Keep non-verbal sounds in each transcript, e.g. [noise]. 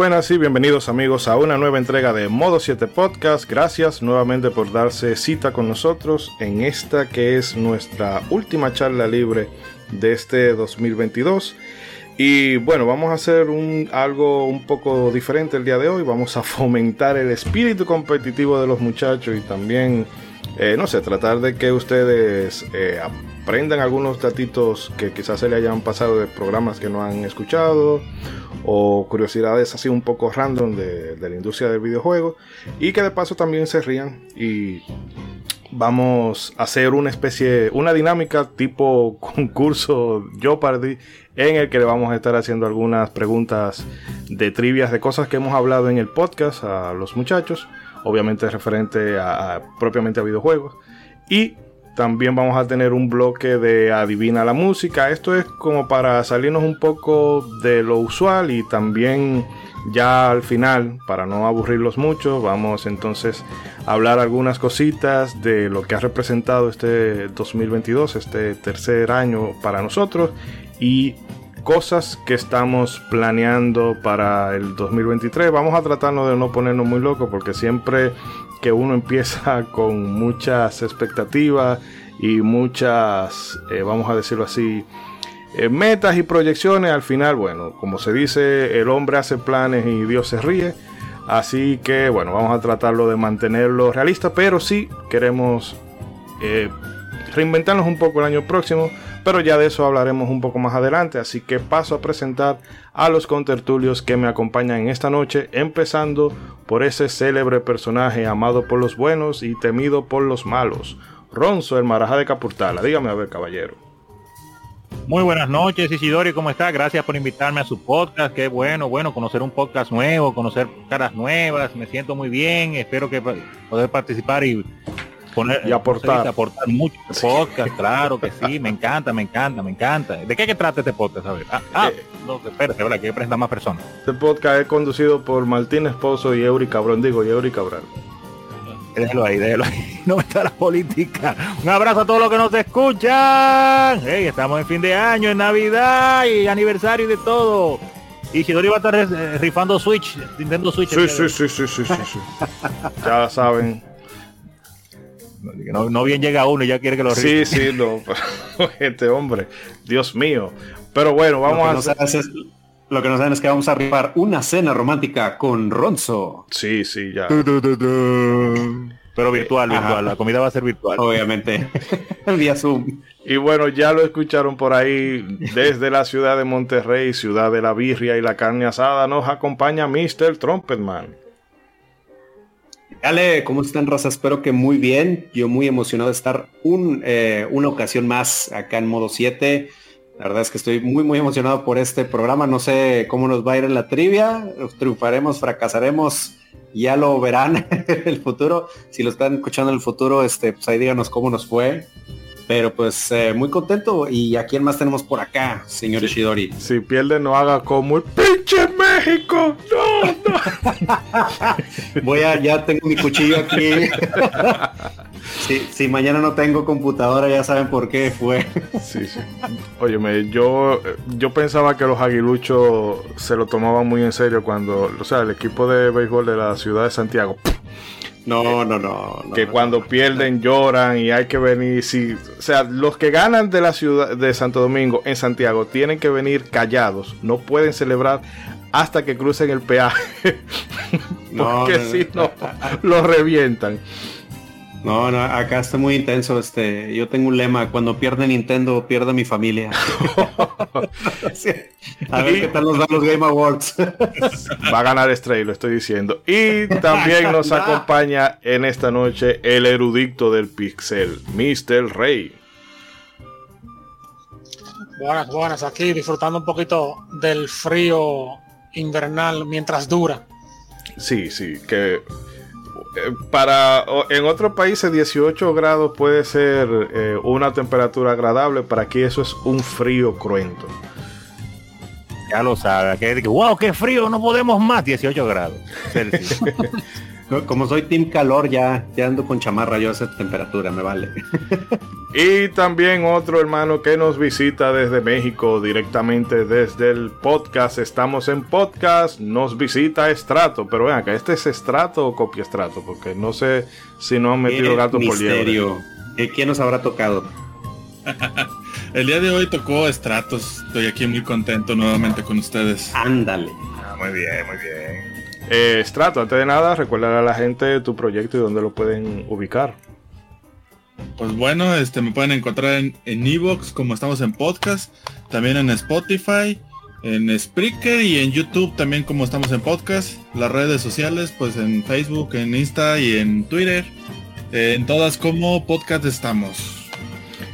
Buenas y bienvenidos amigos a una nueva entrega de Modo 7 Podcast. Gracias nuevamente por darse cita con nosotros en esta que es nuestra última charla libre de este 2022. Y bueno, vamos a hacer un, algo un poco diferente el día de hoy. Vamos a [laughs] fomentar el espíritu competitivo de los muchachos y también, eh, no sé, tratar de que ustedes eh, aprendan algunos datitos que quizás se le hayan pasado de programas que no han escuchado o curiosidades así un poco random de, la industria del videojuego y que de paso también se rían y vamos a hacer una especie, una dinámica tipo [laughs] concurso Jeopardy en el que le vamos a estar haciendo algunas preguntas de trivias de cosas que hemos hablado en el podcast a los muchachos, obviamente referente a, propiamente a videojuegos y también vamos a tener un bloque de adivina la música. Esto es como para salirnos un poco de lo usual y también ya al final, para no aburrirlos mucho, vamos entonces a hablar algunas cositas de lo que ha representado este 2022, este tercer año para nosotros y cosas que estamos planeando para el 2023. Vamos a tratarnos de no ponernos muy locos porque siempre que uno empieza [laughs] con muchas expectativas y muchas, eh, vamos a decirlo así, eh, metas y proyecciones, al final, bueno, como se dice, el hombre hace planes y Dios se ríe. Así que, bueno, vamos a tratarlo de mantenerlo realista, pero sí queremos eh, reinventarnos un poco el año próximo, pero ya de eso hablaremos un poco más adelante. Así que paso a presentar a los contertulios que me acompañan en esta noche, empezando por ese célebre personaje amado por los buenos y temido por los malos, Ronzo, el Maraja de Capurtala. Dígame a ver, caballero. Muy buenas noches, Isidori, ¿cómo está? Gracias por invitarme a su podcast. Qué bueno, bueno, conocer un podcast nuevo, conocer caras nuevas. Me siento muy bien. Espero que poder participar y poner y aportar, aportar mucho podcast. Claro que sí, me encanta, me encanta, me encanta. ¿De qué que trata este podcast? A ver. Ah, ah eh, no, espérate. Que presenta más personas. Este podcast es conducido por Martín Esposo y Eury Cabrón, digo, y Eury Cabral. Déjelo ahí, déjelo ahí. [laughs] No está la política. Un abrazo a todos los que nos escuchan. Hey, estamos en fin de año, en Navidad y aniversario y de todo. Y Chidori va a estar eh, rifando Switch, Nintendo Switch. Sí, sí, sí, sí, sí, sí, [laughs] ya saben. No, bien llega uno y ya quiere que lo. Sí, sí, no. [laughs] este hombre, Dios mío. Pero bueno, vamos a hacer... Lo que no saben es que vamos a rifar una cena romántica con Ronzo. Sí, sí, ya. Pero virtual, virtual. La comida va a ser virtual. Obviamente. [laughs] Vía Zoom. Y bueno, ya lo escucharon por ahí. Desde la ciudad de Monterrey, ciudad de la birria y la carne asada, nos acompaña Mr. Trumpetman. Dale, ¿cómo están, Rosa? Espero que muy bien. Yo muy emocionado de estar eh, una ocasión más acá en modo 7. La verdad es que estoy muy, muy emocionado por este programa. No sé cómo nos va a ir en la trivia. Triunfaremos, fracasaremos. Ya lo verán [laughs] en el futuro. Si lo están escuchando en el futuro, este, pues ahí díganos cómo nos fue. Pero pues eh, muy contento. ¿Y a quién más tenemos por acá, señor Ishidori? Si pierde, no haga como el pinche México. No, no. [laughs] Voy a, ya tengo mi cuchillo aquí. [laughs] si, mañana no tengo computadora, ya saben por qué fue. sí, sí. Óyeme, yo, yo pensaba que los aguiluchos se lo tomaban muy en serio cuando, o sea, el equipo de béisbol de la ciudad de Santiago. No, no, no. que cuando pierden lloran y hay que venir. Sí, o sea, los que ganan de la ciudad de Santo Domingo en Santiago tienen que venir callados. No pueden celebrar hasta que crucen el peaje. [laughs] porque si no, los revientan. No, no, acá está muy intenso. Este, yo tengo un lema: cuando pierde Nintendo, pierde mi familia. [laughs] A ver qué tal nos dan los Game Awards. Va a ganar Stray, lo estoy diciendo. Y también nos [laughs] acompaña en esta noche el erudito del Pixel, Mr. Rey. Buenas, buenas. Aquí disfrutando un poquito del frío invernal mientras dura. Sí, sí, que para en otros países 18 grados puede ser eh, una temperatura agradable, para aquí eso es un frío cruento. Ya lo sabe, que, wow, qué frío, no podemos más, 18 grados [laughs] Como soy team calor, ya, ya ando con chamarra yo a esa temperatura, me vale. [laughs] y también otro hermano que nos visita desde México, directamente desde el podcast. Estamos en podcast, nos visita Estrato. Pero vean acá, ¿este es Estrato o copia Estrato? Porque no sé si no han metido gato por liebre. ¿Quién nos habrá tocado? [laughs] el día de hoy tocó Estratos. Estoy aquí muy contento nuevamente con ustedes. Ándale. Ah, muy bien, muy bien. Eh, Strato, antes de nada, recuerda a la gente tu proyecto y dónde lo pueden ubicar. Pues bueno, este me pueden encontrar en Evox, como estamos en podcast, también en Spotify, en Spreaker y en YouTube también como estamos en podcast. Las redes sociales, pues en Facebook, en Insta y en Twitter. en todas como podcast estamos.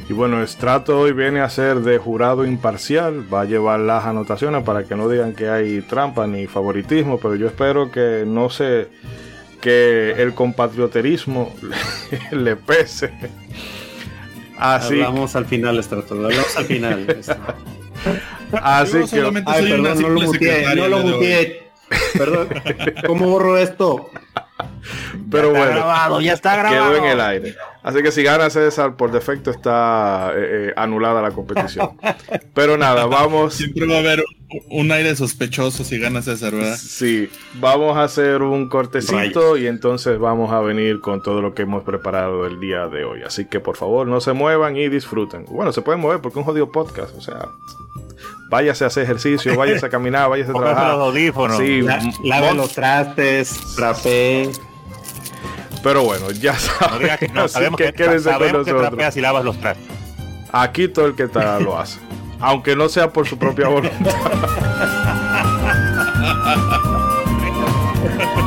Y bueno, Estrato hoy viene a ser de jurado imparcial, va a llevar las anotaciones para que no digan que hay trampa ni favoritismo, pero yo espero que no se que el compatrioterismo [laughs] le pese. Así Vamos al final, Estrato, hablamos al final. Así que Ay, perdón, no lo muteé, no lo muteé. Perdón, ¿cómo borro esto? Pero ya bueno, grabado, ya está grabado. Quedó en el aire. Así que si gana César, por defecto está eh, eh, anulada la competición. [laughs] Pero nada, vamos. Siempre va a haber un aire sospechoso si gana César, ¿verdad? Sí, vamos a hacer un cortecito y entonces vamos a venir con todo lo que hemos preparado el día de hoy. Así que por favor, no se muevan y disfruten. Bueno, se pueden mover porque es un jodido podcast, o sea, váyase a hacer ejercicio, váyase a caminar, váyase a trabajar. los audífonos. Sí, lave los trastes, trapé. Pero bueno, ya saben. No que no, [laughs] sabemos que, que, sabemos que trapeas y lavas los trastes. Aquí todo el que está [laughs] lo hace. Aunque no sea por su propia voluntad. [laughs]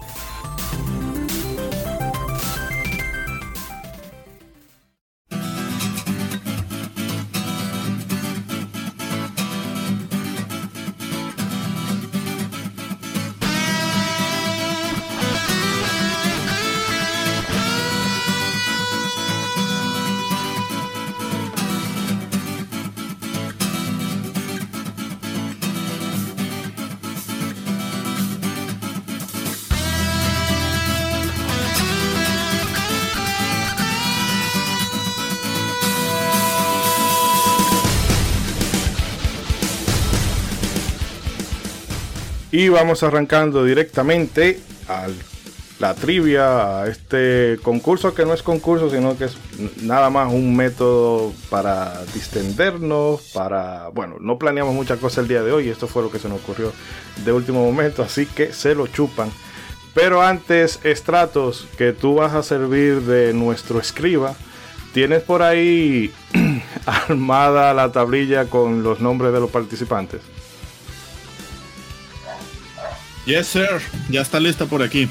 Y vamos arrancando directamente a la trivia, a este concurso que no es concurso, sino que es nada más un método para distendernos, para, bueno, no planeamos muchas cosas el día de hoy, esto fue lo que se nos ocurrió de último momento, así que se lo chupan. Pero antes, Estratos, que tú vas a servir de nuestro escriba, tienes por ahí [clears throat] armada la tablilla con los nombres de los participantes. Yes, sir. Ya está lista por aquí.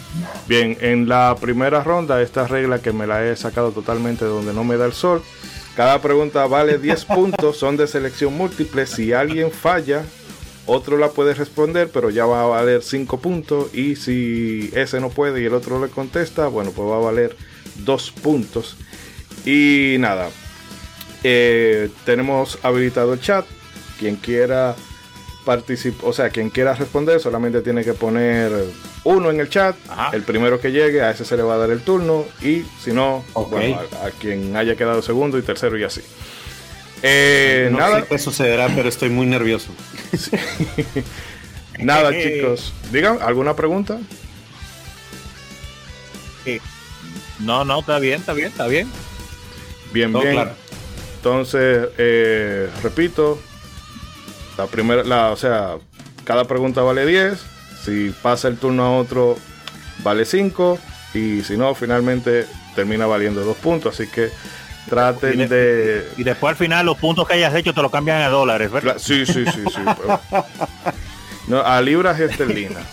Bien, en la primera ronda, esta regla que me la he sacado totalmente de donde no me da el sol. Cada pregunta vale 10 [laughs] puntos, son de selección múltiple. Si alguien falla, otro la puede responder, pero ya va a valer 5 puntos. Y si ese no puede y el otro le contesta, bueno, pues va a valer 2 puntos. Y nada, Eh, tenemos habilitado el chat. Quien quiera participar, o sea, quien quiera responder solamente tiene que poner uno en el chat. Ajá. El primero que llegue, a ese se le va a dar el turno. Y si no, bueno, a, a quien haya quedado segundo y tercero y así. Eh, no nada, sé qué sucederá, pero estoy muy nervioso. [laughs] nada, chicos. Digan, ¿alguna pregunta? No, no, está bien, está bien, está bien. Bien, Todo bien. claro. Entonces, eh, repito, la primera, la, o sea, cada pregunta vale 10. Si pasa el turno a otro, vale 5. Y si no, finalmente termina valiendo 2 puntos. Así que traten Y de. Y después al final los puntos que hayas hecho te los cambian a dólares, ¿verdad? Sí, sí, sí, sí. No, a libras esterlinas.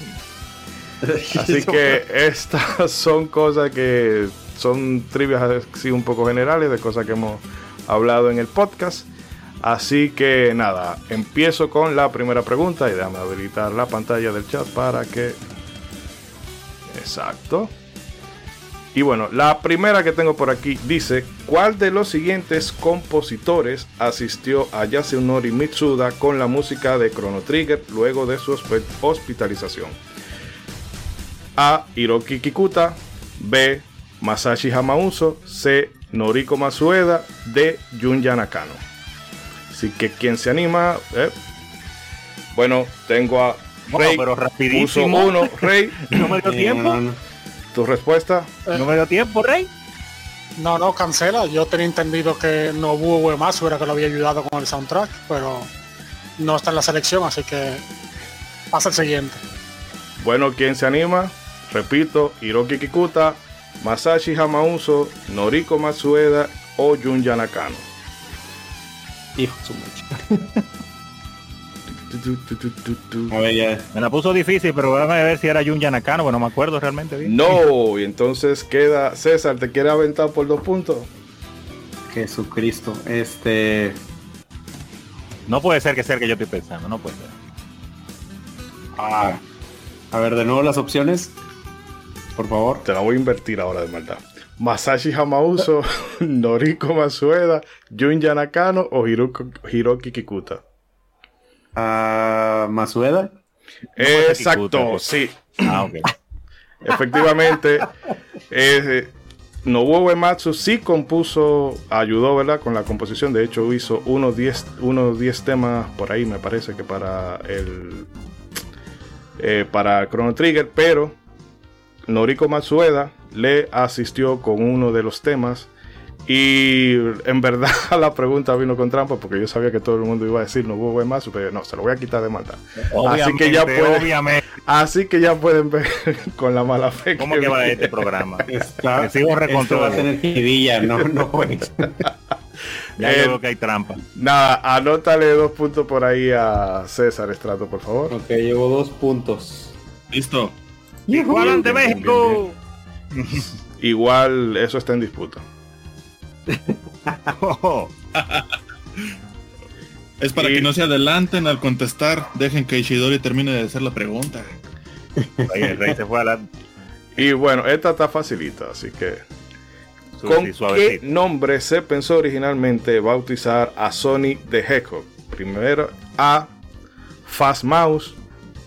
[laughs] Así que estas son cosas que son trivias así un poco generales de cosas que hemos hablado en el podcast. Así que nada, empiezo con la primera pregunta y déjame habilitar la pantalla del chat para que... Exacto. Y bueno, la primera que tengo por aquí dice, ¿cuál de los siguientes compositores asistió a Yasunori Mitsuda con la música de Chrono Trigger luego de su hosp- hospitalización? A. Hiroki Kikuta. B. Masashi Hamauso. C. Noriko Masueda. D. Junya Nakano. Así que quien se anima. eh. Bueno, tengo a Rey. pero puso rapidísimo. uno. Rey, [laughs] No me dio Eh, tiempo. tu respuesta. No me dio tiempo, Rey. No, no, cancela. Yo tenía entendido que Nobuo Uematsu era que lo había ayudado con el soundtrack, pero no está en la selección, así que pasa el siguiente. Bueno, quien se anima. Repito, Hiroki Kikuta, Masashi Hamauso, Noriko Matsueda o Junya Nakano. Hijo de su. [laughs] A ver, ya. Me la puso difícil, pero déjame ver si era Jun Yanakano, que no me acuerdo realmente bien. No, y entonces queda César, ¿te quiere aventar por dos puntos? Jesucristo. Este. No puede ser que sea el que yo estoy pensando, no puede ser. ah, a ver, de nuevo las opciones. Por favor. Te la voy a invertir ahora de maldad. Masashi Hamauso, [laughs] Noriko Matsueda, Junya Nakano o Hiroki, Hiroki Kikuta. Ah, Masueda. Exacto, Kikuta, pues. sí. Ah, ok. [laughs] Efectivamente, eh, Nobuo Uematsu sí compuso, ayudó, ¿verdad? Con la composición. De hecho, hizo unos 10 unos 10 temas por ahí, me parece que para el eh, para Chrono Trigger, pero Noriko Matsueda le asistió con uno de los temas. Y en verdad [laughs] la pregunta vino con trampa porque yo sabía que todo el mundo iba a decir Nobuo Uematsu, pero no, se lo voy a quitar de maldad. Así que ya Obviamente, puede- Obviamente. Así que ya pueden ver [laughs] con la mala fe. ¿Cómo que va viene. este programa? [laughs] Está, Me sigo esto va a tener no, no. Ya Eh, yo veo que hay trampa. Nada, anótale dos puntos por ahí a César Estrato, por favor. Ok, llevo dos puntos. Listo. Igual ante México. Igual eso está en disputa. [laughs] Es para Y- que no se adelanten al contestar. Dejen que Ishidori termine de hacer la pregunta. ahí el rey se fue a la Y bueno, esta está facilita, así que... ¿Con qué nombre se pensó originalmente bautizar a Sony the Hedgehog? Primero, A. Fast Mouse.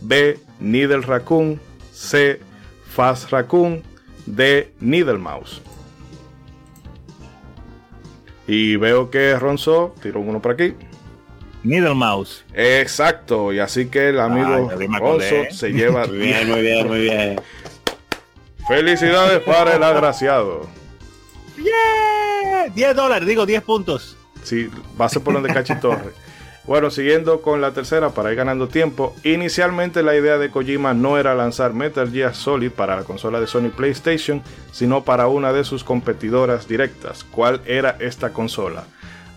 B. Needle Raccoon. C. Fast Raccoon. D. Needle Mouse. Y veo que Ronzo tiró uno por aquí. Needle Mouse. Exacto, y así que el amigo Ay. Ronzo se [laughs] lleva Muy bien, muy bien, muy bien. Felicidades para el agraciado. ¡Yeah! 10 dólares, digo 10 puntos. Sí, va a ser por donde Cachitorre. [laughs] Bueno, siguiendo con la tercera para ir ganando tiempo. Inicialmente la idea de Kojima no era lanzar Metal Gear Solid para la consola de Sony PlayStation, sino para una de sus competidoras directas. ¿Cuál era esta consola?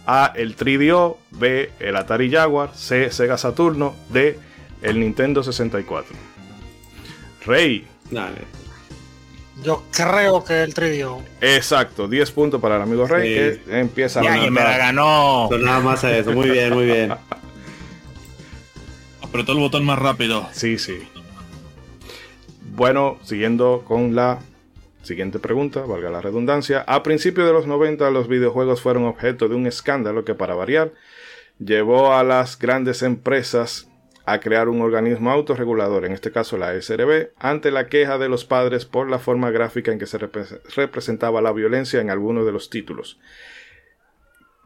A. El 3DO, B. El Atari Jaguar, C. Sega Saturno, D. El Nintendo 64. Rey, Dale. Yo creo que el tridio. exacto, 10 puntos para el amigo Rey Sí. que empieza a Ya, que me la ganó. Pues nada más a eso. Muy bien, muy bien. [laughs] Apretó el botón más rápido. Sí, sí. Bueno, siguiendo con la Siguiente pregunta, valga la redundancia. A principios de los 90 los videojuegos fueron objeto de un escándalo que para variar llevó a las grandes empresas a crear un organismo autorregulador, en este caso la SRB, ante la queja de los padres por la forma gráfica en que se representaba la violencia en algunos de los títulos.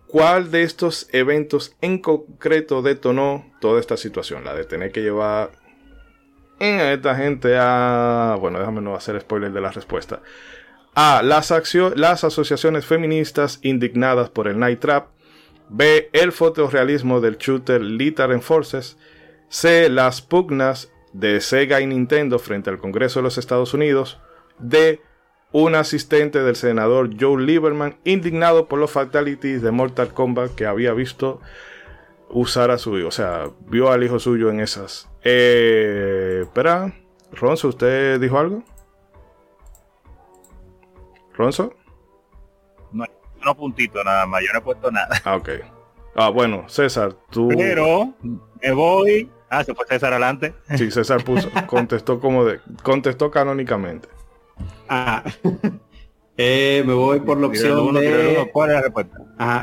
¿Cuál de estos eventos en concreto detonó toda esta situación? La de tener que llevar a esta gente a... Bueno, déjame no hacer spoiler de la respuesta. A. Las, las asociaciones feministas indignadas por el Night Trap. B. El fotorrealismo del shooter Lethal Forces. C. Las pugnas de Sega y Nintendo frente al Congreso de los Estados Unidos. D un asistente del senador Joe Lieberman, indignado por los fatalities de Mortal Kombat que había visto usar a su hijo. O sea, vio al hijo suyo en esas. Eh, espera, Ronzo, ¿usted dijo algo? ¿Ronzo? No, no puntito nada más, yo no he puesto nada. Ah, ok. Ah, bueno, César, tú. Pero me voy. Ah, se fue César adelante. Sí, César puso, [laughs] contestó como de, contestó canónicamente. Ah. [laughs] Eh, me voy por la opción de... ¿Cuál es la respuesta?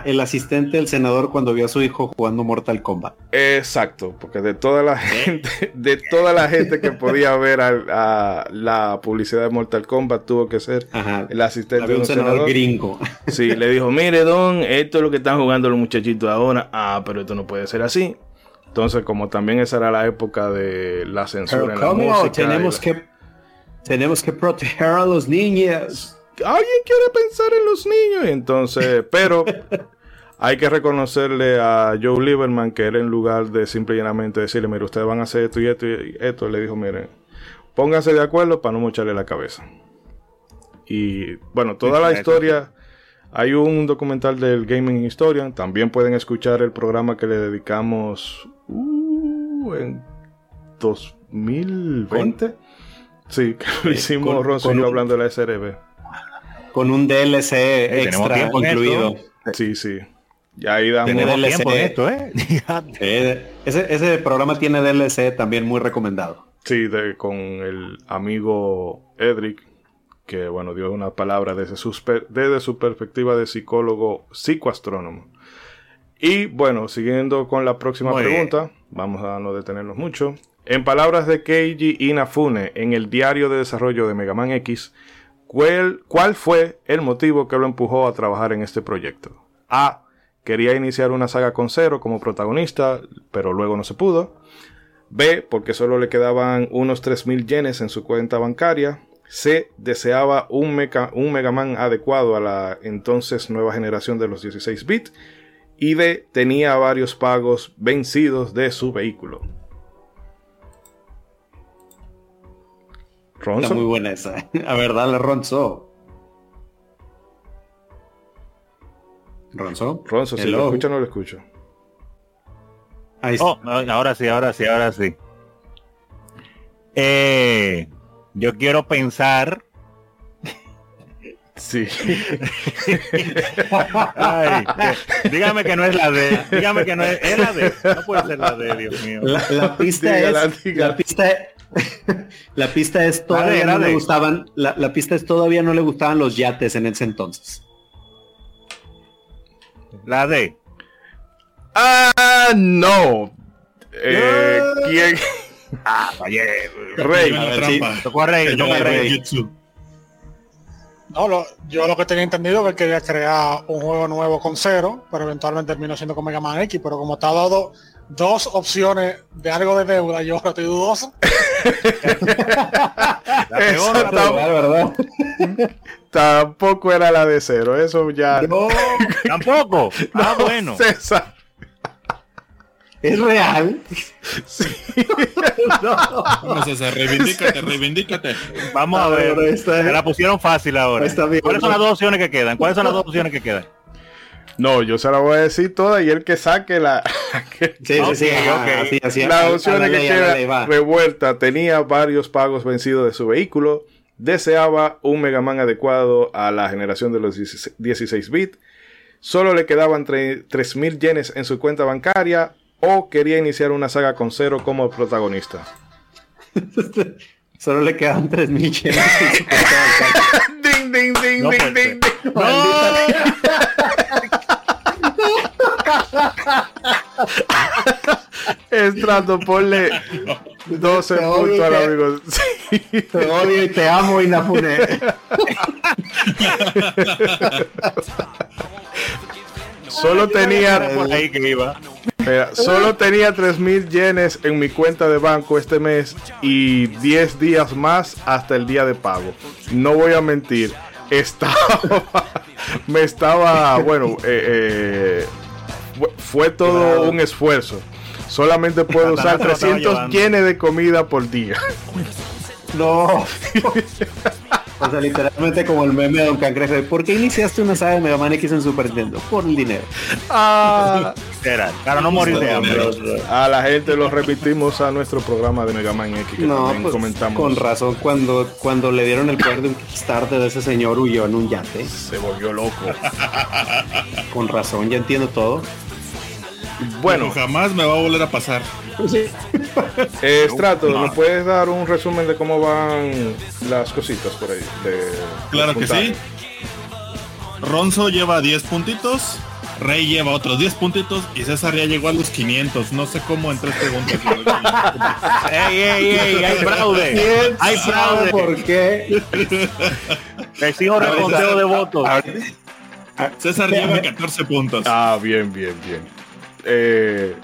el asistente del senador cuando vio a su hijo jugando Mortal Kombat. Exacto, porque de toda la gente, de toda la gente que podía ver a, la publicidad de Mortal Kombat tuvo que ser el asistente de un senador, gringo. Sí, le dijo, mire don, esto es lo que están jugando los muchachitos ahora. Ah, pero esto no puede ser así. Entonces, como también esa era la época de la censura en la música. Tenemos que tenemos que proteger a los niños. Alguien quiere pensar en los niños. Entonces, [laughs] pero hay que reconocerle a Joe Lieberman que él en lugar de simple y llanamente decirle, mire, ustedes van a hacer esto y esto y esto, le dijo, miren, pónganse de acuerdo para no mocharle la cabeza. Y bueno, toda la historia, hay un documental del Gaming Historian, también pueden escuchar el programa que le dedicamos en 2020. Sí, [laughs] lo eh, hicimos con, hablando de la SRB. Con un DLC extra incluido. Sí, sí. Ya ahí damos tiene DLC. Esto, [laughs] ¿eh? ese, ese, programa tiene DLC también muy recomendado. Sí, de, con el amigo Edric, que bueno, dio una palabra desde su, desde su perspectiva de psicólogo psicoastrónomo. Y bueno, siguiendo con la próxima pregunta, vamos a no detenernos mucho. En palabras de Keiji Inafune en el diario de desarrollo de Mega Man X, ¿cuál, ¿cuál fue el motivo que lo empujó a trabajar en este proyecto? A. Quería iniciar una saga con Zero como protagonista, pero luego no se pudo. B. Porque solo le quedaban unos 3.000 yenes en su cuenta bancaria. C. Deseaba un, un Mega Man adecuado a la entonces nueva generación de los 16 bits. Y D. Tenía varios pagos vencidos de su vehículo. Está muy buena esa. [laughs] A ver, dale Ronzo. ¿Ronzo? Ronzo, si lo escucho no lo escucho. Ahí oh, ahora sí, ahora sí, ahora sí. Eh, yo quiero pensar. Sí. dígame que no es la D. Dígame que no es, es la D. No puede ser la D, Dios mío. La, pista es. La pista es la pista es todavía no le gustaban, la, pista es todavía no le gustaban los yates en ese entonces. La D. Ah, no. Eh, ¿Quién? Ah, fallé. Rey. No, lo, yo lo que tenía entendido es que quería crear un juego nuevo con cero, pero eventualmente terminó siendo con Mega Man X, pero como está dado dos opciones de algo de deuda, yo ahora estoy dudoso. la peor, ¿verdad? Tampoco era la de cero, eso ya. No, [laughs] tampoco. Ah, bueno. César. ¿Es real? Sí. [laughs] no. César, reivindícate, reivindícate. Vamos a ver. Esta... la pusieron fácil ahora. ¿Cuáles son las dos opciones que quedan? ¿Cuáles son las dos opciones que quedan? No, yo se la voy a decir toda y el que saque la. [laughs] sí, sí, sí, La opción que queda revuelta tenía varios pagos vencidos de su vehículo. Deseaba un Mega Man adecuado a la generación de los 16 bits. Solo le quedaban 3.000 yenes en su cuenta bancaria. O quería iniciar una saga con cero como protagonista. [laughs] Solo le quedaban 3.000 yenes en su cuenta bancaria. ding, ding, No ding, ding, ding. [laughs] Estrato, ponle 12 Te odio, puntos al amigo. Sí. [laughs] Te odio y te amo, Inafune. Solo tenía, Por ahí que iba. Mira, solo tenía 3000 yenes en mi cuenta de banco este mes y 10 días más hasta el día de pago. No voy a mentir, [laughs] estaba, me estaba, bueno, eh, eh, fue- todo un esfuerzo. Solamente puedo usar Satanás te lo estaba 300 llevando. yenes de comida por día. No. [laughs] O sea, literalmente como el meme de Don Cangrejo. de, ¿Por qué iniciaste una saga de Mega Man X en Super Nintendo? Por el dinero. Ah, Era, para no morir de hambre. a la gente lo remitimos a nuestro programa de Mega Man X que No, también pues, comentamos. con razón, cuando, cuando le dieron el poder de un Kickstarter de ese señor huyó en un yate. Se volvió loco. Con razón, ya entiendo todo. Bueno, Bueno, jamás me va a volver a pasar. [laughs] eh, Strato, ¿nos puedes dar un resumen de cómo van las cositas por ahí? De, Claro que sí. Ronzo lleva 10 puntitos. Rey lleva otros 10 puntitos y César ya llegó a los 500. No sé cómo en 3 segundos. ¡Ey, ey, ey! ¡Hay [laughs] fraude! ¿Quién ¡Hay fraude! por qué? [laughs] Exijo reconteo de votos. César lleva 14 puntos. Ah, bien, bien, bien. Eh,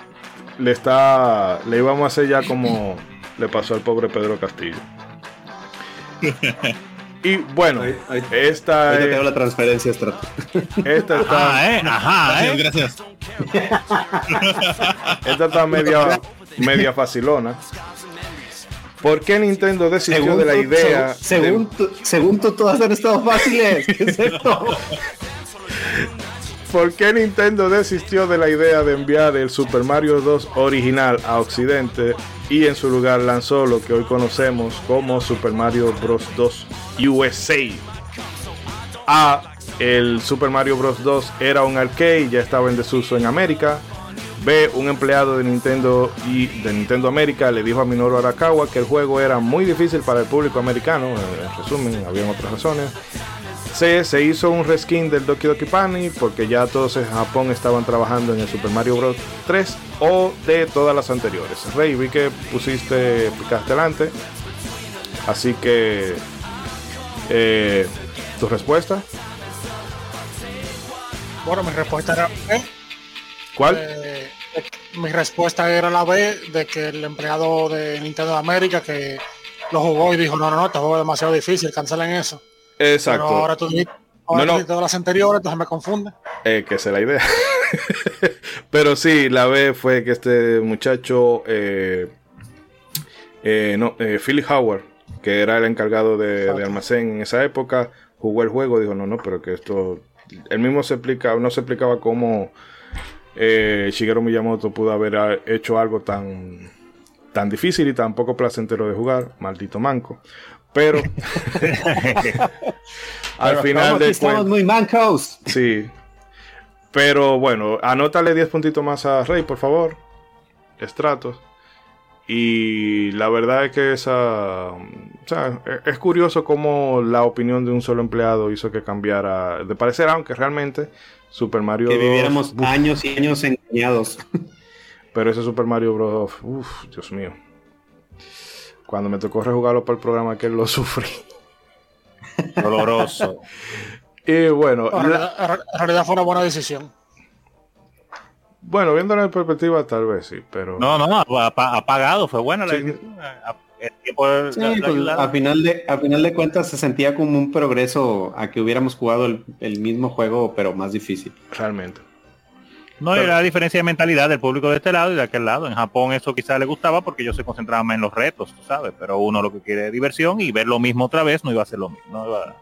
le está. Le íbamos a hacer ya como le pasó al pobre Pedro Castillo. [laughs] Y bueno, Ahí- ahí- esta, es- la transferencia, Strato. esta está, Ajá, ¿eh? Ajá, Gracias, ¿eh? gracias. [laughs] esta está media, media facilona. ¿Por qué Nintendo desistió de la idea? seg- según, tu- según tú, todas han estado fáciles. ¿Qué es esto? [laughs] ¿Por qué Nintendo desistió de la idea de enviar el Super Mario 2 original a Occidente y en su lugar lanzó lo que hoy conocemos como Super Mario Bros. 2 USA? A. El Super Mario Bros. 2 era un arcade ya estaba en desuso en América. B. Un empleado de Nintendo y de Nintendo América le dijo a Minoru Arakawa que el juego era muy difícil para el público americano. En resumen, habían otras razones. Se hizo un reskin del Doki Doki Panic porque ya todos en Japón estaban trabajando en el Super Mario Bros. 3 o de todas las anteriores. Rey, vi que pusiste, picaste delante. Así que, eh, ¿tu respuesta? Bueno, mi respuesta era B. ¿Cuál? Eh, mi respuesta era la B de que el empleado de Nintendo de América que lo jugó y dijo, no, no, no, este juego es demasiado difícil, cancelen eso. Exacto. Pero ahora tú dijiste, ahora No, no. las anteriores, entonces me confunde. Eh, que esa es la idea. [laughs] Pero sí, la B fue que este muchacho, eh, eh, no, eh, Philly Howard, que era el encargado de, de almacén en esa época, jugó el juego, dijo, no, no, pero que esto, él mismo se explica, no se explicaba cómo eh, Shigeru Miyamoto pudo haber ah, hecho algo tan, tan difícil y tan poco placentero de jugar, maldito manco. Pero [laughs] al Pero final de estamos muy mancos. Sí. Pero bueno, anótale 10 puntitos más a Rey, por favor. Estratos. Y la verdad es que esa. O sea, e- es curioso cómo la opinión de un solo empleado hizo que cambiara de parecer, aunque realmente Super Mario Que 2, viviéramos uf, años y años engañados. [laughs] pero ese Super Mario Bros. Uf, Dios mío. Cuando me tocó rejugarlo para el programa que lo [laughs] sufrí. Doloroso. Y bueno, En la- realidad, en realidad fue una buena decisión. bueno, viéndolo en perspectiva, tal vez sí, pero. No, no, ap- apagado, fue buena la Sí. decisión. A- El tiempo Sí, la- la pues, a final de a final de cuentas se sentía como un progreso a que hubiéramos jugado el, el mismo juego pero más difícil. Realmente. No, y la diferencia de mentalidad del público de este lado y de aquel lado. En Japón eso quizás le gustaba porque ellos se concentraban más en los retos, tú sabes. Pero uno lo que quiere es diversión y ver lo mismo otra vez no iba a ser lo mismo. No iba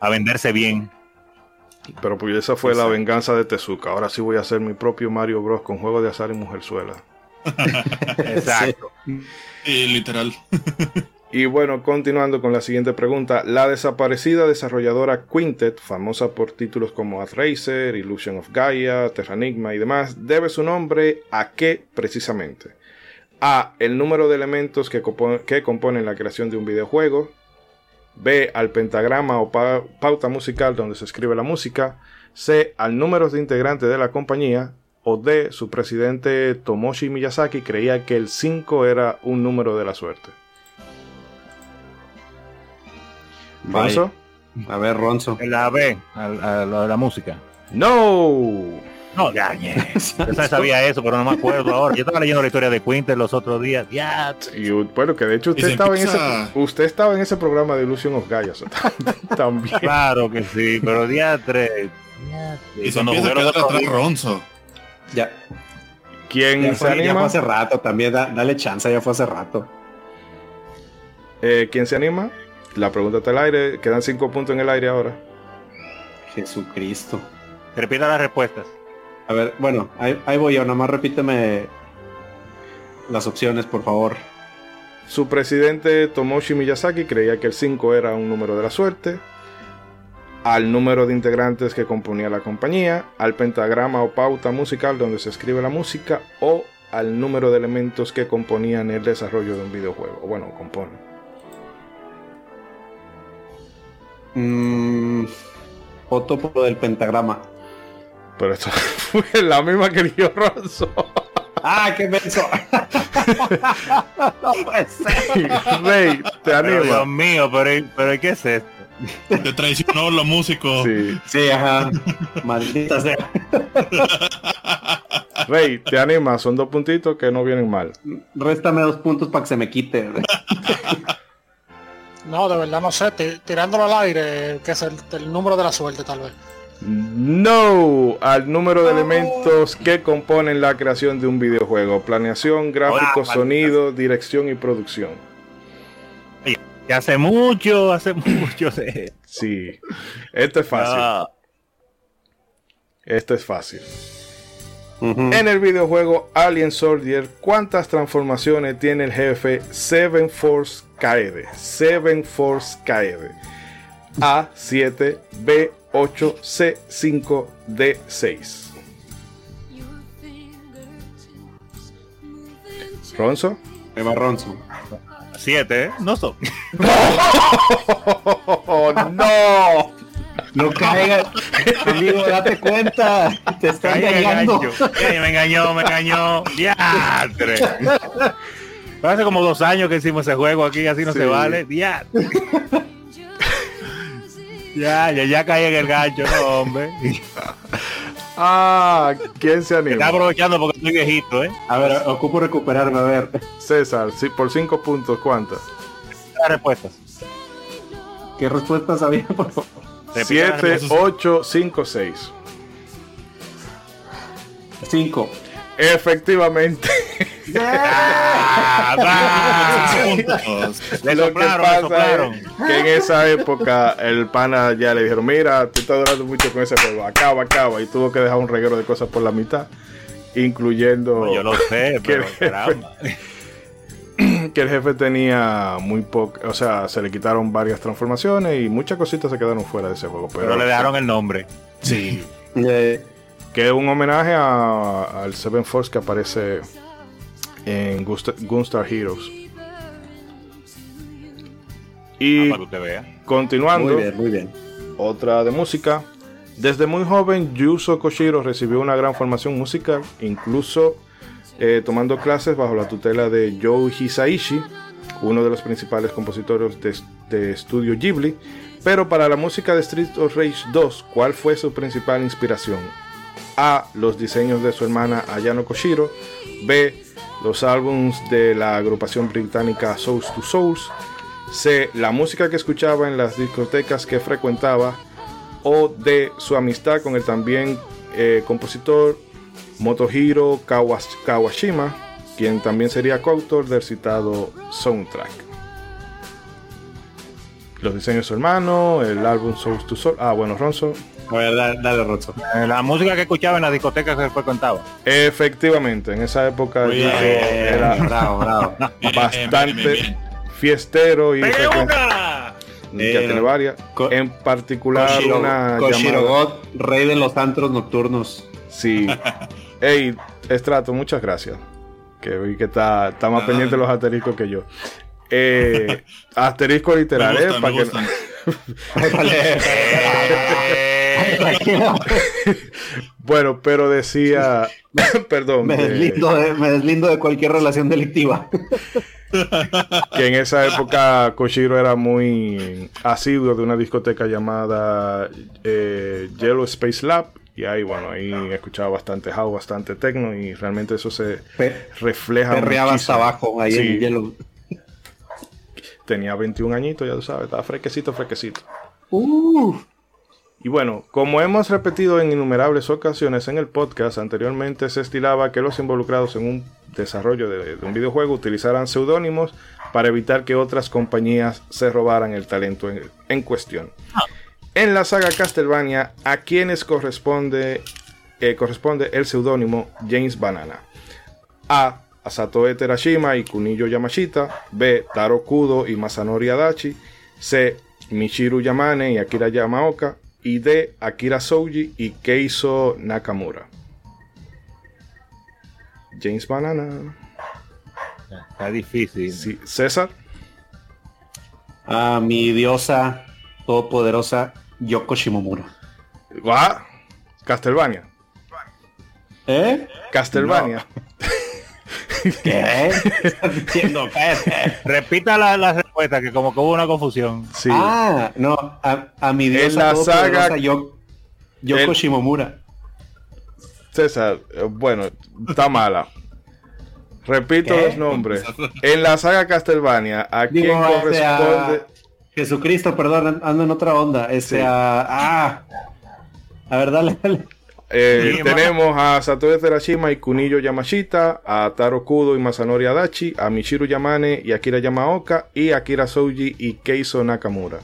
a venderse bien. Pero pues esa fue la venganza de Tezuka. Ahora sí voy a hacer mi propio Mario Bros. con juego de azar y mujerzuela. [laughs] Exacto. Y literal. [laughs] Y bueno, continuando con la siguiente pregunta. La desaparecida desarrolladora Quintet, famosa por títulos como Racer, Illusion of Gaia, Terranigma y demás, debe su nombre a qué precisamente? A. El número de elementos que, compo- que componen la creación de un videojuego. B. Al pentagrama o pa- pauta musical donde se escribe la música. C. Al número de integrantes de la compañía. O D. Su presidente Tomoshi Miyazaki creía que el 5 era un número de la suerte. ¿Ronzo? A ver, Ronzo. La B, a, a lo de la música. ¡No! No, ya, ya. Yo sabía eso, pero no me acuerdo ahora. Yo estaba leyendo la historia de Quinter los otros días. Ya. Y bueno, que de hecho usted estaba, en ese, usted estaba en ese programa de Illusion of Gaia. [laughs] también. Claro que sí, pero día 3. Y se empieza a quedar atrás Ronzo. Ya, ¿Quién ya, se fue, ya fue anima? hace rato también. da- dale chance, ya fue hace rato. Eh, ¿Quién se anima? La pregunta está al aire. Quedan cinco puntos en el aire ahora. Jesucristo. Repita las respuestas. A ver, bueno, ahí, ahí voy yo. Nada más repíteme las opciones, por favor. Su presidente Tomoshi Miyazaki creía que el 5 era un número de la suerte. Al número de integrantes que componía la compañía, al pentagrama o pauta musical donde se escribe la música, o al número de elementos que componían el desarrollo de un videojuego. Bueno, componen. Mm, voto por lo del pentagrama. Pero esto [laughs] fue la misma que dio Ronzo. [laughs] ¡Ah, qué menso! [laughs] no puede ser. Rey, te Pero Dios mío, pero, pero ¿qué es esto? Te traicionó los músicos. Sí. Sí, ajá. Maldita sea. Rey, te anima. Son dos puntitos que no vienen mal. Réstame dos puntos para que se me quite. No, de verdad no sé, ti- tirándolo al aire, que es el, el número de la suerte tal vez. No al número de elementos que componen la creación de un videojuego. Planeación, gráfico, sonido, dirección y producción. Que hace mucho, hace [laughs] mucho de Sí. Esto es fácil. Ah, Esto es fácil. Ujú. En el videojuego Alien Soldier, ¿cuántas transformaciones tiene el jefe Seven Force Kaede? Seven Force Kaede. A 7, B 8, C 5, D 6. Ronzo. Eva Ronzo. siete, ¿eh? [laughs] No son. ¡Oh, no! No caigas. [laughs] Amigo, date cuenta. Te está Ay, me engañando. Ay, me engañó, me engañó. Diatre. Hace como dos años que hicimos ese juego aquí, así no Sí. se vale. Diatre. Ya, ya, ya caí en el gancho, no, hombre. Ah, ¿quién se Está anima? aprovechando porque estoy viejito, ¿eh? A ver, ocupo recuperarme, a ver. César, sí, por 5 puntos, ¿cuántas? Las respuestas. ¿Qué respuestas había, por favor? Repita las 7, respuestas. 8, 5, 6. Cinco. Efectivamente. [laughs] Ah, va. Puntos. Le Lo que soplaron, es que en esa época el pana ya le dijeron, mira, tú estás durando mucho con ese juego, acaba, acaba, y tuvo que dejar un reguero de cosas por la mitad, incluyendo Yo lo sé, [laughs] pero. [laughs] [clears throat] que el jefe tenía muy poco, o sea, se le quitaron varias transformaciones y muchas cositas se quedaron fuera de ese juego. Pero, Pero le dejaron el nombre. Sí. [laughs] Que es un homenaje a- al Seven Force que aparece en Gunstar Heroes. Y Para que usted vea. continuando, muy bien, muy bien. otra de música. Desde muy joven, Yuzo Koshiro recibió una gran formación musical, incluso eh, tomando clases bajo la tutela de Joe Hisaishi, uno de los principales compositores de, estudio Ghibli. Pero para la música de Street of Rage 2, ¿cuál fue su principal inspiración? A. Los diseños de su hermana Ayano Koshiro. B. Los álbums de la agrupación británica Souls to Souls. C. La música que escuchaba en las discotecas que frecuentaba. O D. Su amistad con el también eh, compositor Motohiro Kawas- Kawashima, quien también sería coautor del citado soundtrack. Los diseños de su hermano, el álbum Souls to Souls. Ah, bueno, Ronson. A ver, dale, dale Ronzo. Eh, La música que escuchaba en la discoteca que fue contaba. Efectivamente, en esa época bien. era [laughs] bravo, bravo. Bien, [laughs] bien, bastante bien, bien. fiestero y ya Eh, tiene varias. en particular Koshiro, una Koshiro llamada- God, rey de los antros nocturnos. Sí. [laughs] Ey, Estrato, muchas gracias. Que vi que está, está más Ah. pendiente de los asteriscos que yo. Eh, [laughs] asterisco literal, ¿eh? Para que-. [laughs] Bueno, pero decía, [laughs] perdón, Me que, deslindo, de, me deslindo de cualquier relación delictiva. que en esa época Koshiro era muy asiduo de una discoteca llamada eh, Yellow Space Lab. Y ahí, bueno, ahí escuchaba bastante house, bastante techno y realmente eso se Pe- refleja Perreaba hasta abajo ahí Sí. en hielo. Tenía 21 añitos, ya tú sabes, estaba fresquecito, fresquecito. Uh, Y bueno, como hemos repetido en innumerables ocasiones en el podcast, anteriormente se estilaba que los involucrados en un desarrollo de, de un videojuego utilizaran seudónimos para evitar que otras compañías se robaran el talento en, en cuestión. En la saga Castlevania, a quienes corresponde, eh, corresponde el seudónimo James Banana. A. A Satoe Terashima y Kuniyo Yamashita. B. Taro Kudo y Masanori Adachi. C. Michiru Yamane y Akira Yamaoka. Y D. Akira Souji y Keiso Nakamura. James Banana. Está difícil. Sí, César. a mi diosa todopoderosa Yoko Shimomura. Ah, Castlevania. ¿Eh? Castlevania. ¿Qué? ¿Estás diciendo? Repita la, la respuesta, que como que hubo una confusión. Sí. Ah, no, a, a mi diosa la todopoderosa saga- Yo- Yoko El- Shimomura. César, eh, bueno, está mala. Repito ¿Qué? los nombres. En la saga Castlevania, ¿a Digo, quién este, corresponde? Jesucristo, perdón, ando en otra onda. Este, Sí. a, ah, a ver, dale, dale. Eh, Sí, tenemos a Satoe Terashima y Kuniyo Yamashita, a Taro Kudo y Masanori Adachi, a Michiru Yamane y Akira Yamaoka, y Akira Souji y Keiso Nakamura.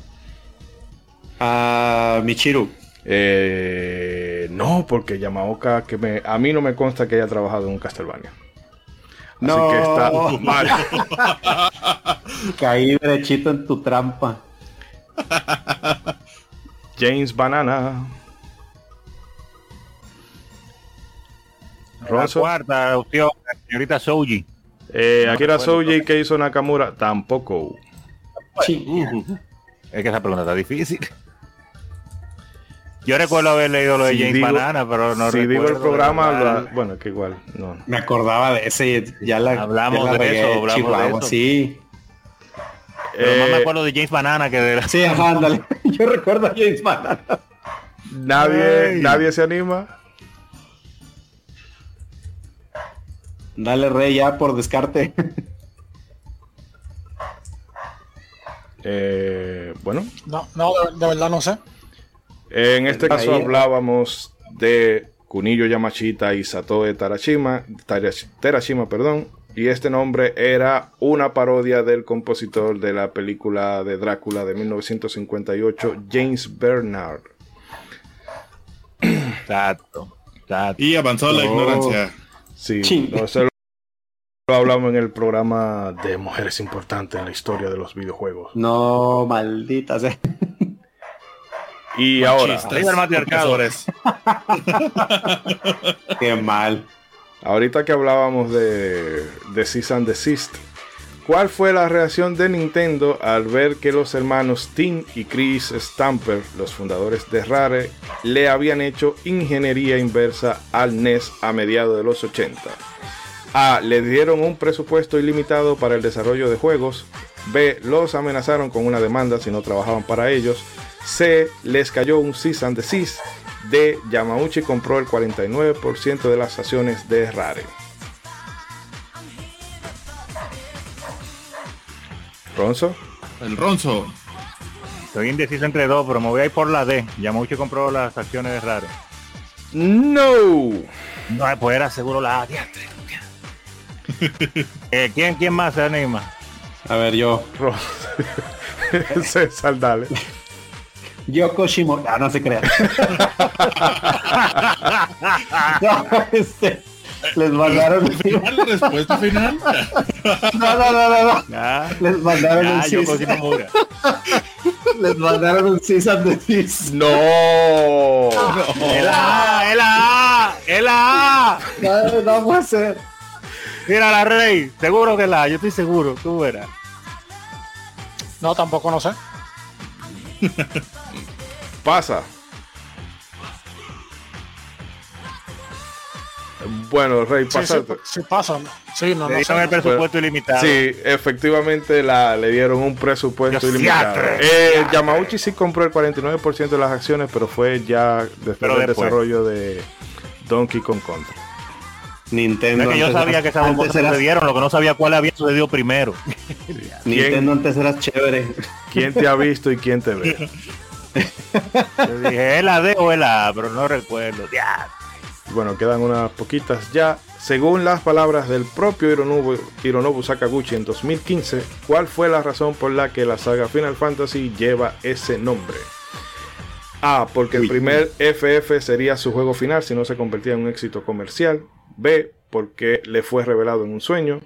A Michiru. Eh, no, porque Yamaoka, que me, a mí no me consta que haya trabajado en un Castlevania. Así No. que está mal. [laughs] Caí derechito en tu trampa. James Banana. La cuarta opción, la señorita Souji. Eh, Akira Souji y Nakamura tampoco. Sí. Es que esa pregunta está difícil. Yo recuerdo haber leído lo de Si James digo- Banana, pero no si digo recuerdo el programa, lo- bueno, que igual, no. Me acordaba de ese, ya la Hablamos ya la de regué, eso, hablamos de Chihuahua, eso. sí. Pero más me Eh, acuerdo de James Banana que de la... Sí, ajá, ándale. [laughs] Yo recuerdo a James Banana. nadie, Ay. nadie se anima. Dale rey ya por descarte. Eh, bueno, No, no, de, de verdad no sé. En este caso hablábamos de Kuniyo Yamashita y Satoe Tarashima, Tarash- Terashima, perdón, y este nombre era una parodia del compositor de la película de Drácula de 1958, James Bernard. [coughs] Exacto. exacto. Y avanzó la No. ignorancia. Sí, Sí. no, eso lo hablamos en el programa de mujeres importantes en la historia de los videojuegos. No, maldita sea. Y ahora, arriba el matriarcado. [laughs] Qué mal. ahorita que hablábamos de, de Cease and Desist, ¿cuál fue la reacción de Nintendo al ver que los hermanos Tim y Chris Stamper, los fundadores de Rare, le habían hecho ingeniería inversa al NES a mediados de los 80? A. Le dieron un presupuesto ilimitado para el desarrollo de juegos. B. Los amenazaron con una demanda si no trabajaban para ellos. C. Les cayó un cease and desist. D. Yamauchi compró el 49% de las acciones de Rare. Ronzo. El Ronzo. Estoy indeciso entre dos, pero me voy a ir por la D. Yamauchi compró las acciones de Rare. No. No, pues era seguro la A. [laughs] Eh, ¿quién, ¿Quién más se anima? A ver, yo. [laughs] César, dale. Yoko Shimo. Ah, no se crea. [laughs] no, este, les mandaron. ¿Final? ¿Respuesta final? No, no, no, no, no. Ah, Les mandaron un ah, yo cease. Shimomura. Les mandaron un cease and desist. No. ¡Es la A! ¡Es la A! ¡Es la A! No, no puede ser. Mira la rey, seguro que la yo estoy seguro, tú verás. No, tampoco no sé. [laughs] Pasa. Bueno, Rey, Sí, sí, pasa. sí pasa. Sí, no, Le no dieron el sé. presupuesto ilimitado. Sí, efectivamente la, le dieron un presupuesto Dios, ilimitado. Eh, Yamauchi sí compró el 49% de las acciones, pero fue ya después Pero del después. desarrollo de Donkey Kong Country. Nintendo. No es que yo sabía que esas antes cosas eras- sucedieron, lo que no sabía cuál había sucedido primero. [laughs] Nintendo antes eras chévere. ¿Quién te ha visto y quién te ve? [laughs] Yo dije, ¿es la D o es la A? Pero no recuerdo. Ya. Bueno, quedan unas poquitas ya. Según las palabras del propio Hironobu, Hironobu Sakaguchi en 2015, ¿cuál fue la razón por la que la saga Final Fantasy lleva ese nombre? A. Porque el primer FF sería su juego final si no se convertía en un éxito comercial. B. Porque le fue revelado en un sueño.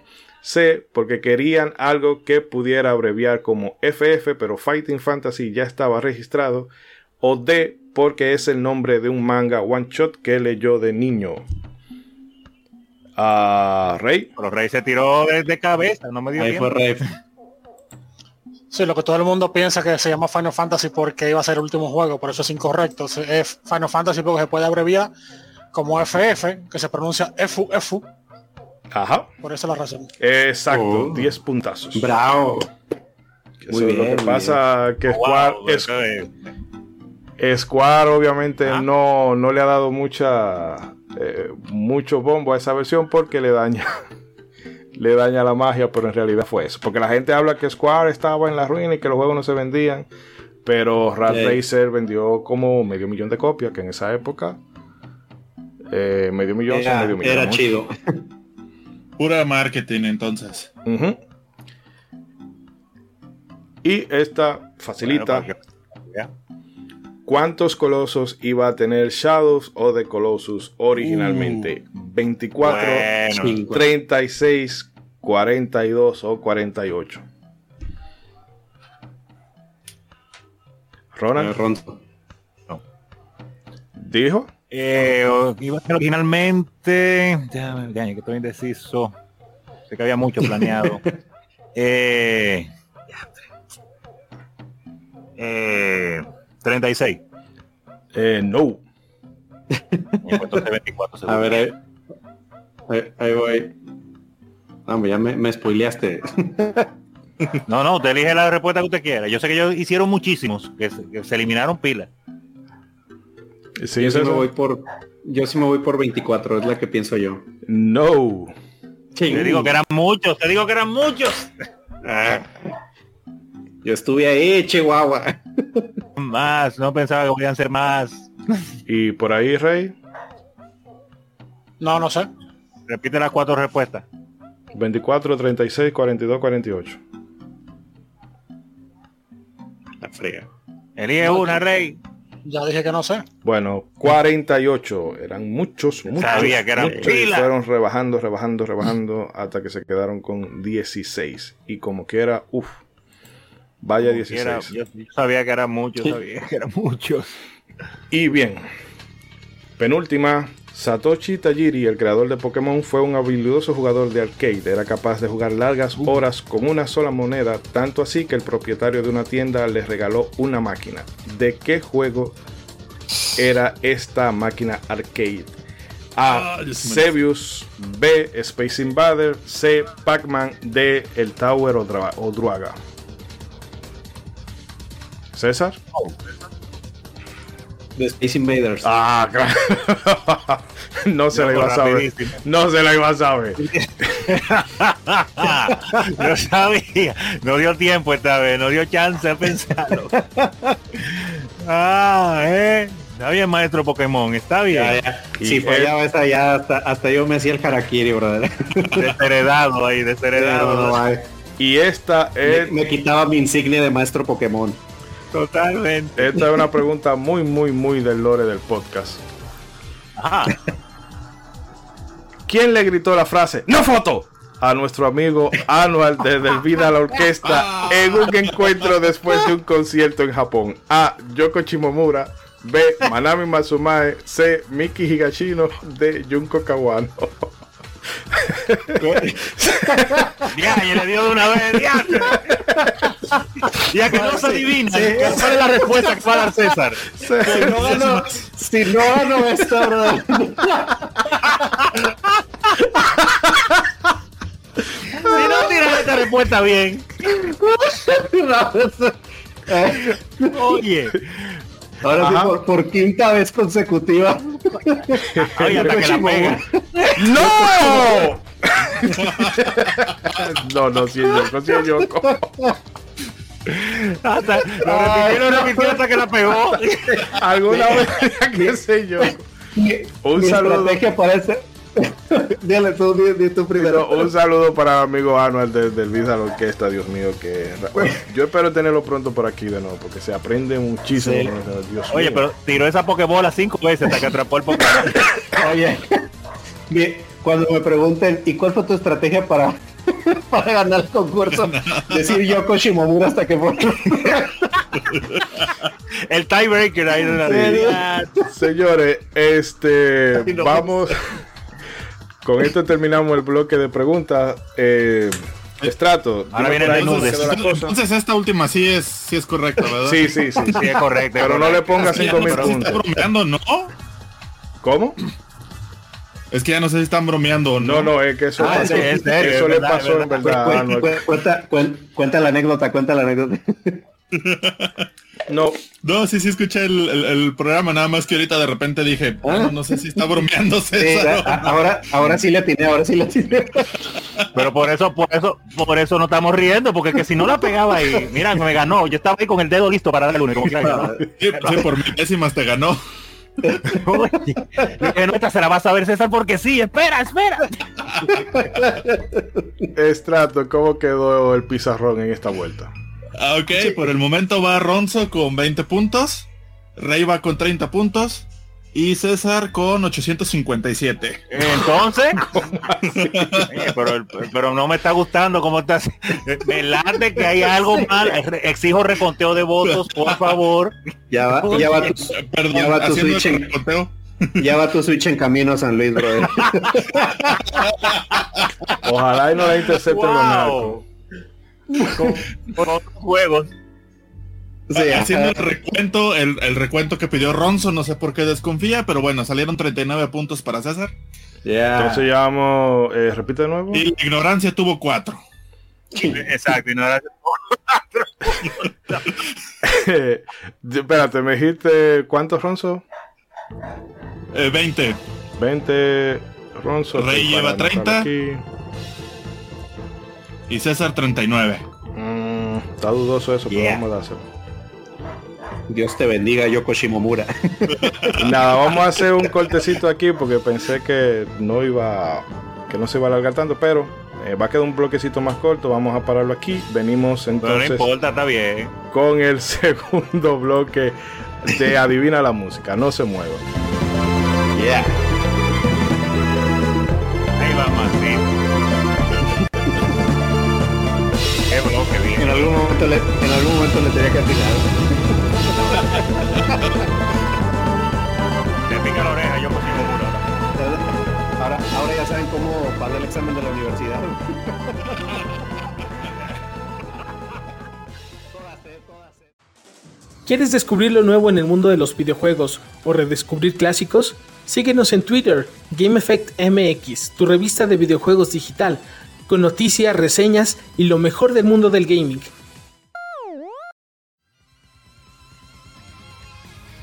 C. Porque querían algo que pudiera abreviar como FF, pero Fighting Fantasy ya estaba registrado. O D. Porque es el nombre de un manga one shot que leyó de niño. Ah, Rey. Pero Rey se tiró de, de cabeza, no me dio Ahí fue Rey. Sí, lo que todo el mundo piensa que se llama Final Fantasy porque iba a ser el último juego, pero eso es incorrecto. Es Final Fantasy porque se puede abreviar como FF, que se pronuncia FU, Ajá. por esa es la razón. Exacto. Oh. 10 puntazos. Bravo. Eso Muy es bien, lo que muy pasa que Wow, Square, es- Square obviamente Ah. no, no le ha dado mucha eh, mucho bombo a esa versión porque le daña [laughs] le daña la magia, pero en realidad fue eso. Porque la gente habla que Square estaba en la ruina y que los juegos no se vendían, pero Rat Sí. Racer vendió como medio millón de copias, que en esa época eh, medio millón, Era, medio millón. era chido. [laughs] Pura marketing entonces. Y esta facilita. Bueno. ¿Cuántos colosos iba a tener Shadows o The Colossus originalmente? ¿24, Bueno, Cinco. 36, 42 o 48? Eh, Ronald Ronzo. dijo Eh, iba a ser originalmente. Déjame, déjame, que estoy indeciso. Sé que había mucho planeado. [laughs] eh, eh, 36. eh, no. Entonces 24 A segundos. ver, ahí, ahí- ahí voy. Hombre, ya me, me spoileaste. [laughs] No, no, usted elige la respuesta que usted quiera. Yo sé que ellos hicieron muchísimos, que se, que se eliminaron pilas. ¿Sí yo sí me voy por. Yo sí me voy por 24, es la que pienso yo. No. Te digo que eran muchos, te digo que eran muchos. Ah. Yo estuve ahí, Chihuahua. Más, no pensaba que podían ser más. Y por ahí, Rey, No, no sé. Repite las cuatro respuestas. 24, 36, 42, 48. La frega. Elige una, Rey. Ya dije que no sé. Bueno, 48. Eran muchos, muchos. Sabía que eran muchos, y fueron rebajando, rebajando, rebajando hasta que se quedaron con 16. Y como que era, uff, vaya 16. Era- yo, yo sabía que eran muchos, sabía que eran muchos. Y bien, penúltima, Satoshi Tajiri, el creador de Pokémon, fue un habilidoso jugador de arcade. Era capaz de jugar largas horas con una sola moneda, tanto así que el propietario de una tienda le regaló una máquina. ¿De qué juego era esta máquina arcade? A. Ah, Sebius. B. Space Invader. C. Pac-Man. D. El Tower o, Dra- o Druaga. César. The Space Invaders. Ah, claro. [laughs] no se la iba a saber. [laughs] No se la iba a saber. Yo sabía. No dio tiempo esta vez, no dio chance de pensarlo. [laughs] Ah, eh. Está bien, maestro Pokémon, está bien. Ya, ya. Y Si él- fallaba esa ya hasta, hasta yo me hacía el harakiri, brother. Desheredado ahí, desheredado. No, Y esta es, me, me quitaba mi insignia de maestro Pokémon. Totalmente. esta es una pregunta muy, muy, muy del lore del podcast. Ajá. ¿Quién le gritó la frase ¡No foto! a nuestro amigo Anual desde el Vida a la Orquesta en un encuentro después de un concierto en Japón? A. Yoko Shimomura. B. Manami Matsumae. C. Miki Higashino. D. Junko Kawano. [laughs] Ya, y le dio de una vez. diantre. Y a que no se adivina sí. cuál es la respuesta que va a dar César. Si no gano, si no gano esto, brother. Si no tiras esta respuesta bien, oye, Ahora sí, Ajá. por, por quinta vez consecutiva. [laughs] oye, hasta que la pega. [laughs] ¡No! no, no, si es Yoko, si es Yoko. Hasta, lo repitió, lo repitió hasta que la pegó. Alguna vez, [laughs] qué sé yo. Mi, Un mi saludo. estrategia para este. [laughs] Dile tú, di, tú primero. Pero un saludo para mi amigo Anuel de- del Visa la Orquesta, Dios mío, que bueno, yo espero tenerlo pronto por aquí de nuevo, porque se aprende muchísimo. Sí. con eso, Dios Oye, mío. pero tiró esa pokebola cinco veces hasta que atrapó el Pokémon. [laughs] Oye, mi- cuando me pregunten, ¿y cuál fue tu estrategia para, [laughs] para ganar el concurso? Decir Yoko Shimomura hasta que por El tiebreaker ahí de la. Señores, este, Ay, no. vamos. Con esto terminamos el bloque de preguntas. Eh, Estrato, Ahora viene el cosa. Entonces esta última sí es, sí es correcta, ¿verdad? Sí, sí, sí. sí. Sí, es correcto. es Pero no le pongas Es que ya 5 no mil bromeando, ¿no? ¿Cómo? Es que ya no sé si están bromeando o no. No, no, es que eso, Ah, pasó- es serio, eso es le verdad, pasó es en verdad. cuenta, cuenta la anécdota, cuenta la anécdota. No, No, sí, sí escuché el, el- el programa, nada más que ahorita de repente dije, bueno, no sé si está bromeando César. o a- no. ahora, ahora sí le atiné, ahora sí le atiné. Pero por eso, por eso, por eso no estamos riendo, porque que si no la pegaba ahí, mira, me ganó. Yo estaba ahí con el dedo listo para darle el único. [laughs] Sí, sí, por milésimas te ganó. [laughs] no, esta se la vas a ver César porque sí, espera, espera. Estrato, ¿cómo quedó el pizarrón en esta vuelta? Ah, Ok, por el momento va Ronzo con 20 puntos, Rey va con 30 puntos y César con 857. Entonces, [laughs] Oye, pero, no me está gustando cómo estás. Me late que hay algo mal. Exijo reconteo de votos, por favor. Ya va, ya va, tu, Eh, Perdón, Ya va tu switch en- reconteo. ya va tu switch en camino a San Luis, brother. [laughs] Ojalá y no la intercepten los narcos. Con, con otros juegos. Sí, haciendo el recuento, el, el recuento que pidió Ronzo, no sé por qué desconfía, pero bueno, salieron 39 puntos para César. Ya. Entonces ya vamos, eh, repite de nuevo. Y ignorancia tuvo 4. [laughs] Exacto, y no era- Espérate, me dijiste cuántos Ronzo? Eh, 20. 20 Ronzo. Rey lleva para anotarlo 30. aquí. Y César 39. Mm, está dudoso eso, pero vamos a hacerlo. Dios te bendiga, Yoko Shimomura. [laughs] Nada, vamos a hacer un cortecito aquí porque pensé que no iba, que no se iba a alargar tanto, pero eh, va a quedar un bloquecito más corto. Vamos a pararlo aquí. Venimos Pero no entonces importa, está bien. con el [laughs] segundo bloque de Adivina la música. No se mueva. Yeah. Ahí va más, sí. Momento le, en algún momento le tenía que atinar. [laughs] Te pica la oreja, yo consigo uno. Ahora, ahora ya saben cómo pasar el examen de la universidad. ¿Quieres descubrir lo nuevo en el mundo de los videojuegos o redescubrir clásicos? Síguenos en Twitter, GameEffectMX, tu revista de videojuegos digital, con noticias, reseñas y lo mejor del mundo del gaming.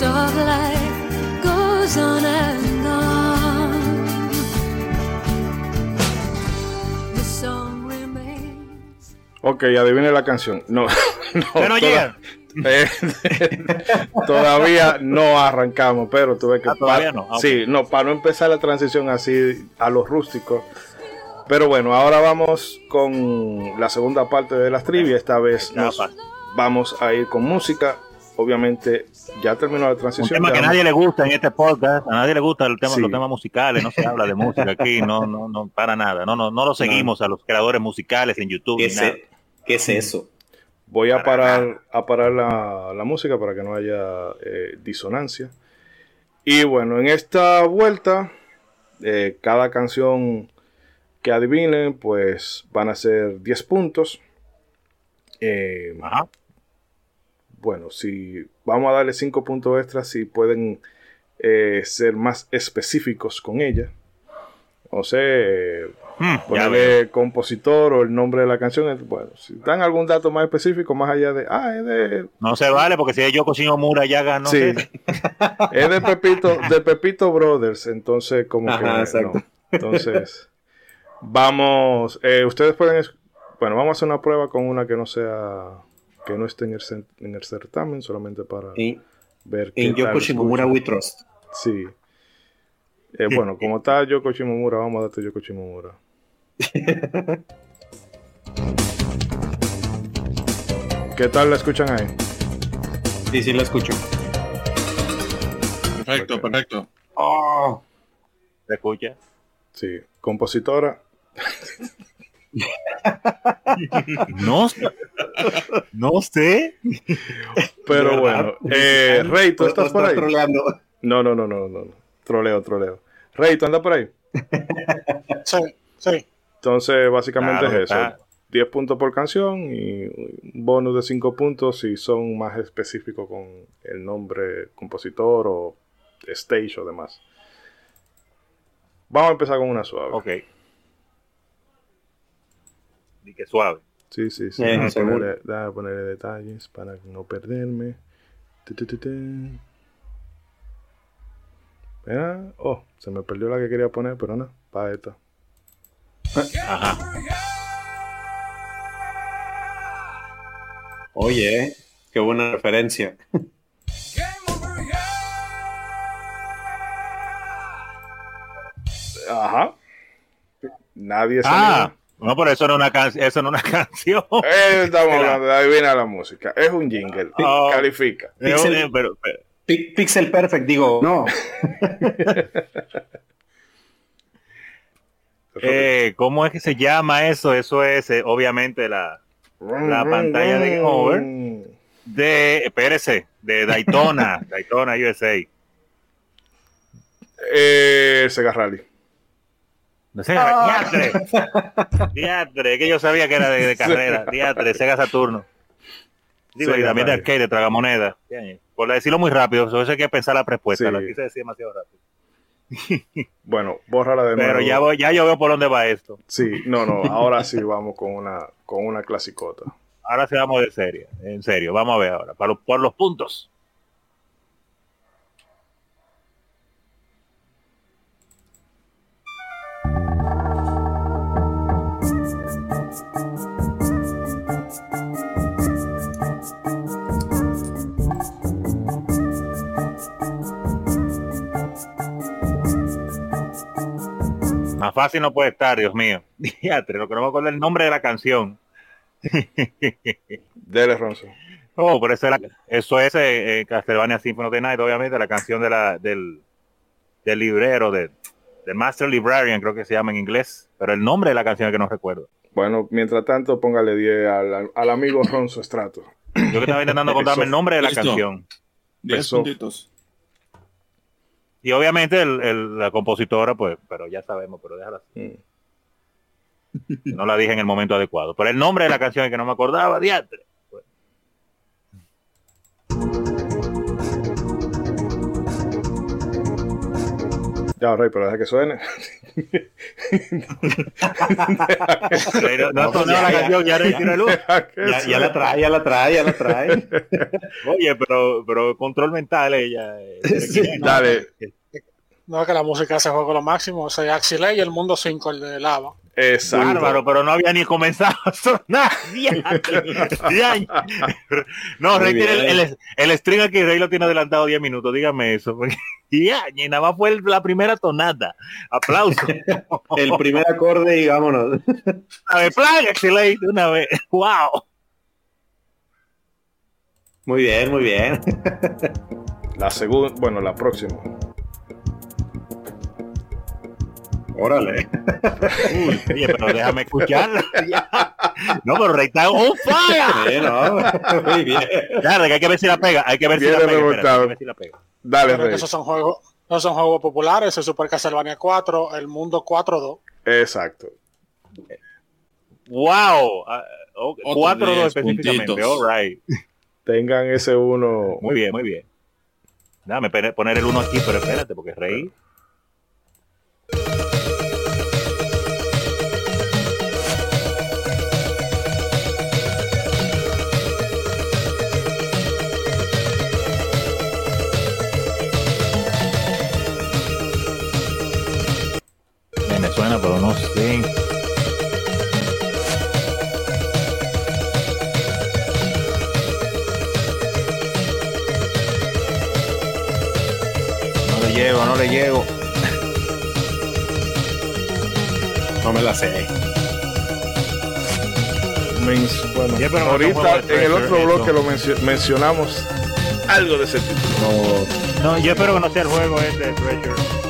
Life goes on and on. The song remains. Ok, adivine la canción. No, [laughs] no. ¿Ya no toda- llega? Eh, [laughs] todavía no arrancamos, pero tuve que. Ah, no. Ah. Sí, no, para no empezar la transición así a los rústicos. Pero bueno, ahora vamos con la segunda parte de las trivias. Esta vez nos vamos a ir con música. Obviamente, ya terminó la Un transición. tema que a nadie le gusta en este podcast, a nadie le gusta el tema, Sí. los temas musicales, no se habla de música aquí, no, no, no, para nada, no, no, no lo seguimos a los creadores musicales en YouTube. ¿Qué ni es, nada. e- ¿Qué es eso? Voy a parar, a parar la, la música para que no haya eh, disonancia. Y bueno, en esta vuelta, eh, cada canción que adivinen, pues van a ser 10 puntos. Eh, Ajá. bueno, si vamos a darle 5 puntos extras, si pueden eh, ser más específicos con ella. O sea, Hmm, ponerle compositor o el nombre de la canción. Bueno, si dan algún dato más específico, más allá de, ah, es de, No se vale porque si es Yoko Shimomura ya ganó. sí, [laughs] es de Pepito, de Pepito Brothers, entonces como Ajá, que exacto. no. Entonces, vamos, eh, ustedes pueden, bueno, vamos a hacer una prueba con una que no sea, que no esté en el, en el certamen, solamente para En, ver qué en tal Yoko Shimomura escuchan. We Trust. Sí. Eh, bueno, como está Yoko Shimomura, vamos a darte Yoko Shimomura. [laughs] ¿Qué tal la escuchan ahí? Sí, sí, la escucho. Perfecto, perfecto. Oh, ¿Se escucha? Sí, compositora. [laughs] No sé. No sé. Pero bueno, eh, Rey, ¿tú estás por ahí? No, no, no, no, no. no. Troleo, troleo. Rey, ¿tú andas por ahí? Sí, sí. Entonces, básicamente Claro, es eso. está. 10 puntos por canción y un bonus de 5 puntos si son más específicos con el nombre compositor o stage o demás. Vamos a empezar con una suave. Ok. Y que suave. Sí, sí, sí. Eh, Déjame ponerle, déjame ponerle detalles para no perderme. Tu, tu, tu, tu. Mira, Oh, se me perdió la que quería poner, pero no, para esta. Ajá. Oye, qué buena referencia. Ajá. Nadie se Ah. No, pero eso no es una canción. Eso no es una [laughs] canción. Eh, estamos hablando de adivina la música. Es un jingle. Oh. Califica. Pixel- pero- pero- Pi- Pixel Perfect, digo, no. [laughs] eh, ¿Cómo es que se llama eso? Eso es eh, obviamente la la pantalla de Game Over. de, espérese, de Daytona, [laughs] Daytona USA. Eh, Sega Rally. No sé, diatre, [laughs] diatre, que yo sabía que era de, de carrera, diatre, Sega Saturno. Digo, y también de arcade, de tragamoneda. Por decirlo muy rápido, eso hay que pensar la respuesta, Sí. la quise decir demasiado rápido. [laughs] Bueno, bórrala de nuevo. Pero ya voy, ya yo veo por dónde va esto. Sí, no, no. Ahora sí vamos con una, con una clasicota. Ahora sí vamos de serio, en serio, vamos a ver ahora, para por los puntos. Más fácil no puede estar, Dios mío. [laughs] Diatre, lo que no me acuerdo el nombre de la canción. [laughs] Dele, Ronzo. Oh, pero eso es, la- eso es eh, eh, Castlevania Symphony of the Night, obviamente, la canción de la, del, del librero, de, del Master Librarian, creo que se llama en inglés, pero el nombre de la canción es que no recuerdo. Bueno, mientras tanto, póngale 10 al, al amigo Ronzo Estrato. Yo que estaba intentando contarme el nombre de la Listo. canción. Diez Eso. puntitos. Y obviamente el- el- la compositora, pues, pero ya sabemos, pero déjala así. Mm. [laughs] No la dije en el momento adecuado. Pero el nombre de la canción es que no me acordaba, diatre. Ya, Rey, pero deja que suene. [laughs] no, no, la canción, [laughs] ya, ya, ya, la trae, ya la trae, ya la trae. [laughs] Oye, pero, pero control mental ella. Sí, dale. No, que la música se juega lo máximo. O sea, Axile y el mundo 5, el de lava. Exacto. Bárbaro, pero no había ni comenzado a sonar. [laughs] [laughs] no, Rey tiene el, el, string aquí, Rey lo tiene adelantado 10 minutos, dígame eso. [laughs] Y nada más fue la primera tonada. Aplauso. el primer acorde y vámonos. A ver, plan, excelente, una vez. Wow. Muy bien, muy bien. La segunda, bueno, la próxima. Órale. Uy, oye, pero déjame escucharla. [laughs] no, pero Rey está on fire. Sí, no, [laughs] muy bien. Claro, que hay que ver si la pega. Hay que ver, si la, pega, espera, hay que ver si la pega. Dale, Rey. Esos son juegos, esos son juegos populares. El Super Castlevania 4, el Mundo 4-2. Exacto. Wow. Uh, 4-2 específicamente. All right. Tengan ese uno. Muy bien, muy bien. Déjame poner el uno aquí, pero espérate, porque Rey. Suena, pero no sé. No le llego, no le llego. No me la sé. bueno, ahorita en el otro bloque lo mencionamos algo de ese título. No, yo espero que no sea el juego este, Treasure.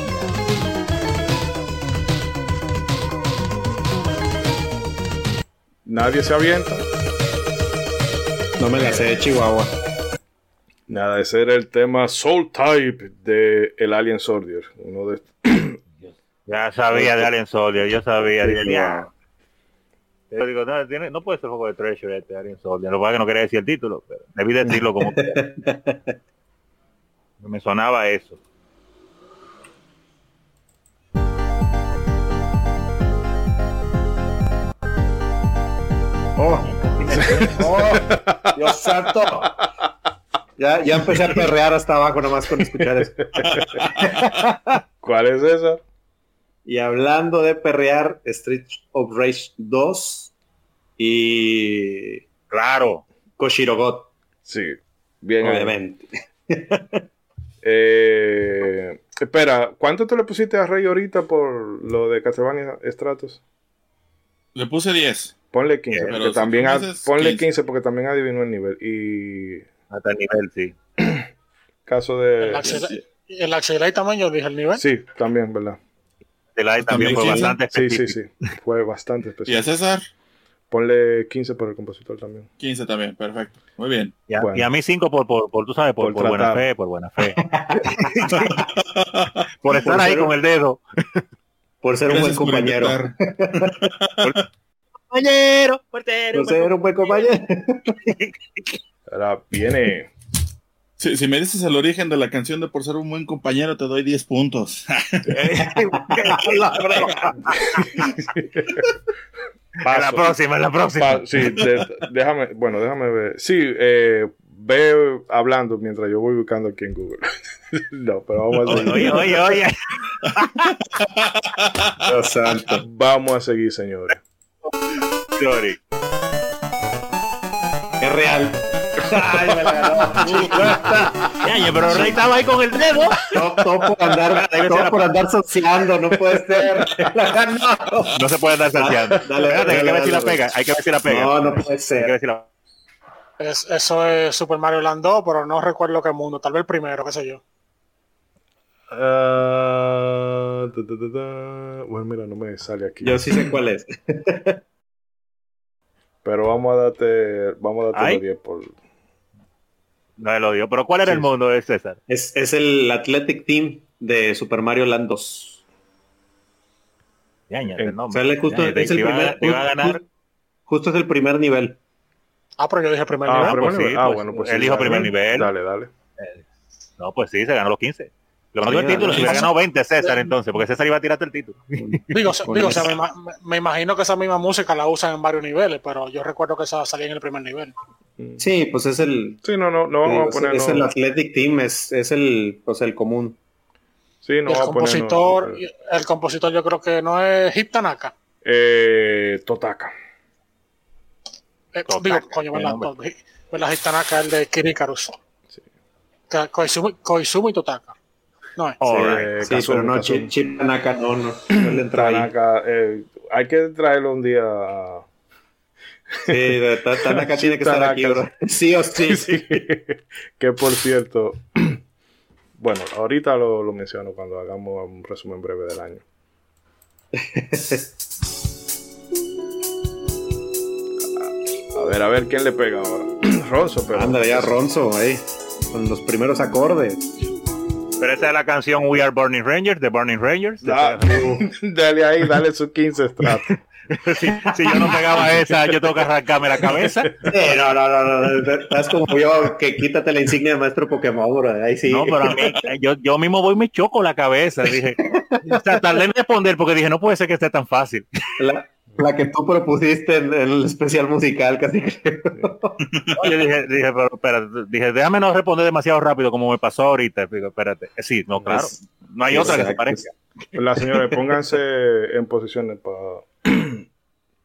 Nadie se avienta. No me la sé de Chihuahua. Nada, ese era el tema Soul Type de el Alien Soldier. Uno de ya sabía de Alien Soldier, yo sabía. Yo digo, no, tiene, no puede ser juego de Treasure este Alien Soldier. Lo que que no quería decir el título, pero debí decirlo como [laughs] que. me sonaba eso. Oh, oh, Dios santo. Ya, ya empecé a perrear hasta abajo nomás con escuchar eso. ¿Cuál es esa? Y hablando de perrear, Street of Rage 2 y claro, Koshirogot. Sí, bien. Obviamente. Eh, espera, ¿cuánto te le pusiste a Rey ahorita por lo de Castlevania Stratos? Le puse 10. Ponle 15, porque también ponle 15. porque también adivinó el nivel. Y. Hasta el nivel, sí. [clears throat] Caso de. El Axelite también yo dije el nivel. Sí, también, ¿verdad? El también fue bastante específico. Sí, sí, sí. Fue bastante específico. ¿Y a César? Ponle 15 por el compositor también. 15 también, perfecto. Muy bien. Y a, y a mí 5 por, por, por, tú sabes, por, por, buena fe, por buena fe. [laughs] por estar ahí con el dedo. Por ser un buen compañero [laughs] [laughs] compañero, portero. ser un buen compañero. [laughs] Ahora viene. Si, si, me dices el origen de la canción de Por ser un buen compañero, te doy 10 puntos. [laughs] la próxima, la próxima. sí, déjame, bueno, déjame ver. Sí, eh, ve hablando mientras yo voy buscando aquí en Google. [laughs] no, pero vamos a seguir. Oye, oye, oye. Dios santo. Vamos a seguir, señores. Sorry. Es real. Ay, me la ganó. pero Rey estaba ahí con el dedo. Todo, por andar, todo por andar saciando, no puede ser. No se puede andar saciando. Dale, dale, hay que ver si la pega. Hay que ver si la pega. No, no puede ser. Es, eso es Super Mario Land 2, pero no recuerdo qué mundo. Tal vez el primero, qué sé yo. Uh, bueno, mira, no me sale aquí. Yo sí sé cuál es. [laughs] Pero vamos a darte, vamos a darte los 10 por. No lo dio. Pero ¿cuál era el mundo de César? Es, es, el Athletic Team de Super Mario Land 2. Ya, ya, el nombre. Sale justo, ya, es el primer, iba a ganar. Justo es el primer nivel. Ah, pero yo dije primer ah, nivel. Pues sí, ah, pues, bueno, pues Él dijo primer nivel. Dale, dale. no, pues sí, se ganó los 15. Lo ganó el título, si hubiera ganado 20 César entonces, porque César iba a tirarte el título. Digo, digo o sea, me, me, imagino que esa misma música la usan en varios niveles, pero yo recuerdo que esa salía en el primer nivel. Sí, pues es el. Sí, no, no, no vamos a poner. Es el Athletic Team, es, es el, pues el común. Sí, no el compositor, el compositor yo creo que no es Hip Tanaka. Eh, Totaka. Eh, digo, coño, ¿verdad? ¿verdad? Hip Tanaka es el de Kirikarus. Sí. Koizumi, Koizumi Totaka. No sí, sí pero no, Chip, Chip, Tanaka no, no, no le entra Tanaka, eh, hay que traerlo un día Sí, Tanaka tiene que estar aquí, bro. Sí o sí. sí. que por cierto, [clears throat] bueno, ahorita lo, lo, menciono cuando hagamos un resumen breve del año. a ver, a ver quién le pega ahora. [clears throat] Ronzo, pero. Anda ya, Ronzo, ahí. Con los primeros acordes. Pero esa es la canción We Are Burning Rangers, de Burning Rangers. [laughs] dale ahí, dale sus 15 estratos. si, si, yo no pegaba esa, yo tengo que arrancarme la cabeza. no, no, no, no, Estás como yo, que quítate la insignia de maestro Pokémon, bro. Ahí sí. No, pero a mí, yo, yo mismo voy y me choco la cabeza. Dije, o sea, tardé en responder porque dije, no puede ser que esté tan fácil. La, la que tú propusiste en, en, el especial musical, casi creo. yo dije, dije, pero espérate, dije, déjame no responder demasiado rápido como me pasó ahorita. Digo, espérate. Sí, no, claro. No hay otra que se parezca. La señora, pónganse en posiciones para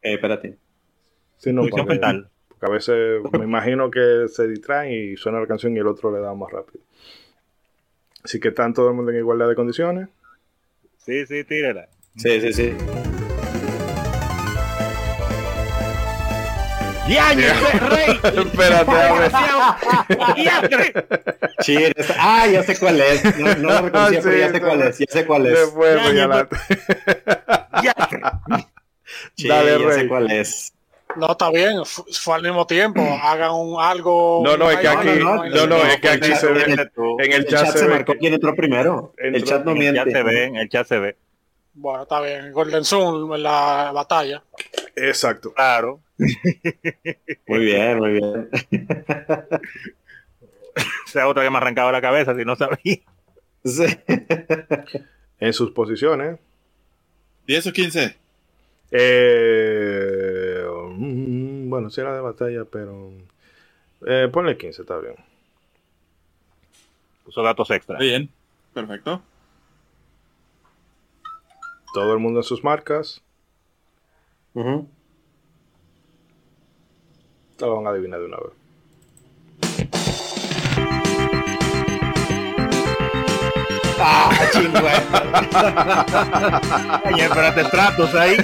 eh, espérate. Sí, no, porque, porque, a veces me imagino que se distraen y suena la canción y el otro le da más rápido. Así que están todo el mundo en igualdad de condiciones. Sí, sí, tírela. Sí, sí, sí. ¡Diaño, rey! Espérate, a ver. ah, ya sé cuál es. No, no lo reconocía, sí, pero ya sé cuál es. Ya sé cuál es. Después, Dale, ya sé cuál es. No, está bien, fue al mismo tiempo, hagan un algo. No, no, es que aquí, no, no, es que aquí se ve. En el chat, se, marcó quién entró primero. el chat no miente. El chat se ve, el chat se ve. Bueno, está bien. Golden Zoom en la batalla. Exacto. Claro. [laughs] Muy bien, muy bien. [laughs] sea otra que me arrancaba la cabeza si no sabía. Sí. En sus posiciones. 10 o 15. Eh, mm, bueno, si era de batalla, pero. Eh, ponle 15, está bien. Puso datos extra. Bien, perfecto. Todo el mundo en sus marcas. Uh -huh. Te lo van a adivinar de una vez. Ah, chingüe. Ay, [laughs] espérate, tratos ahí.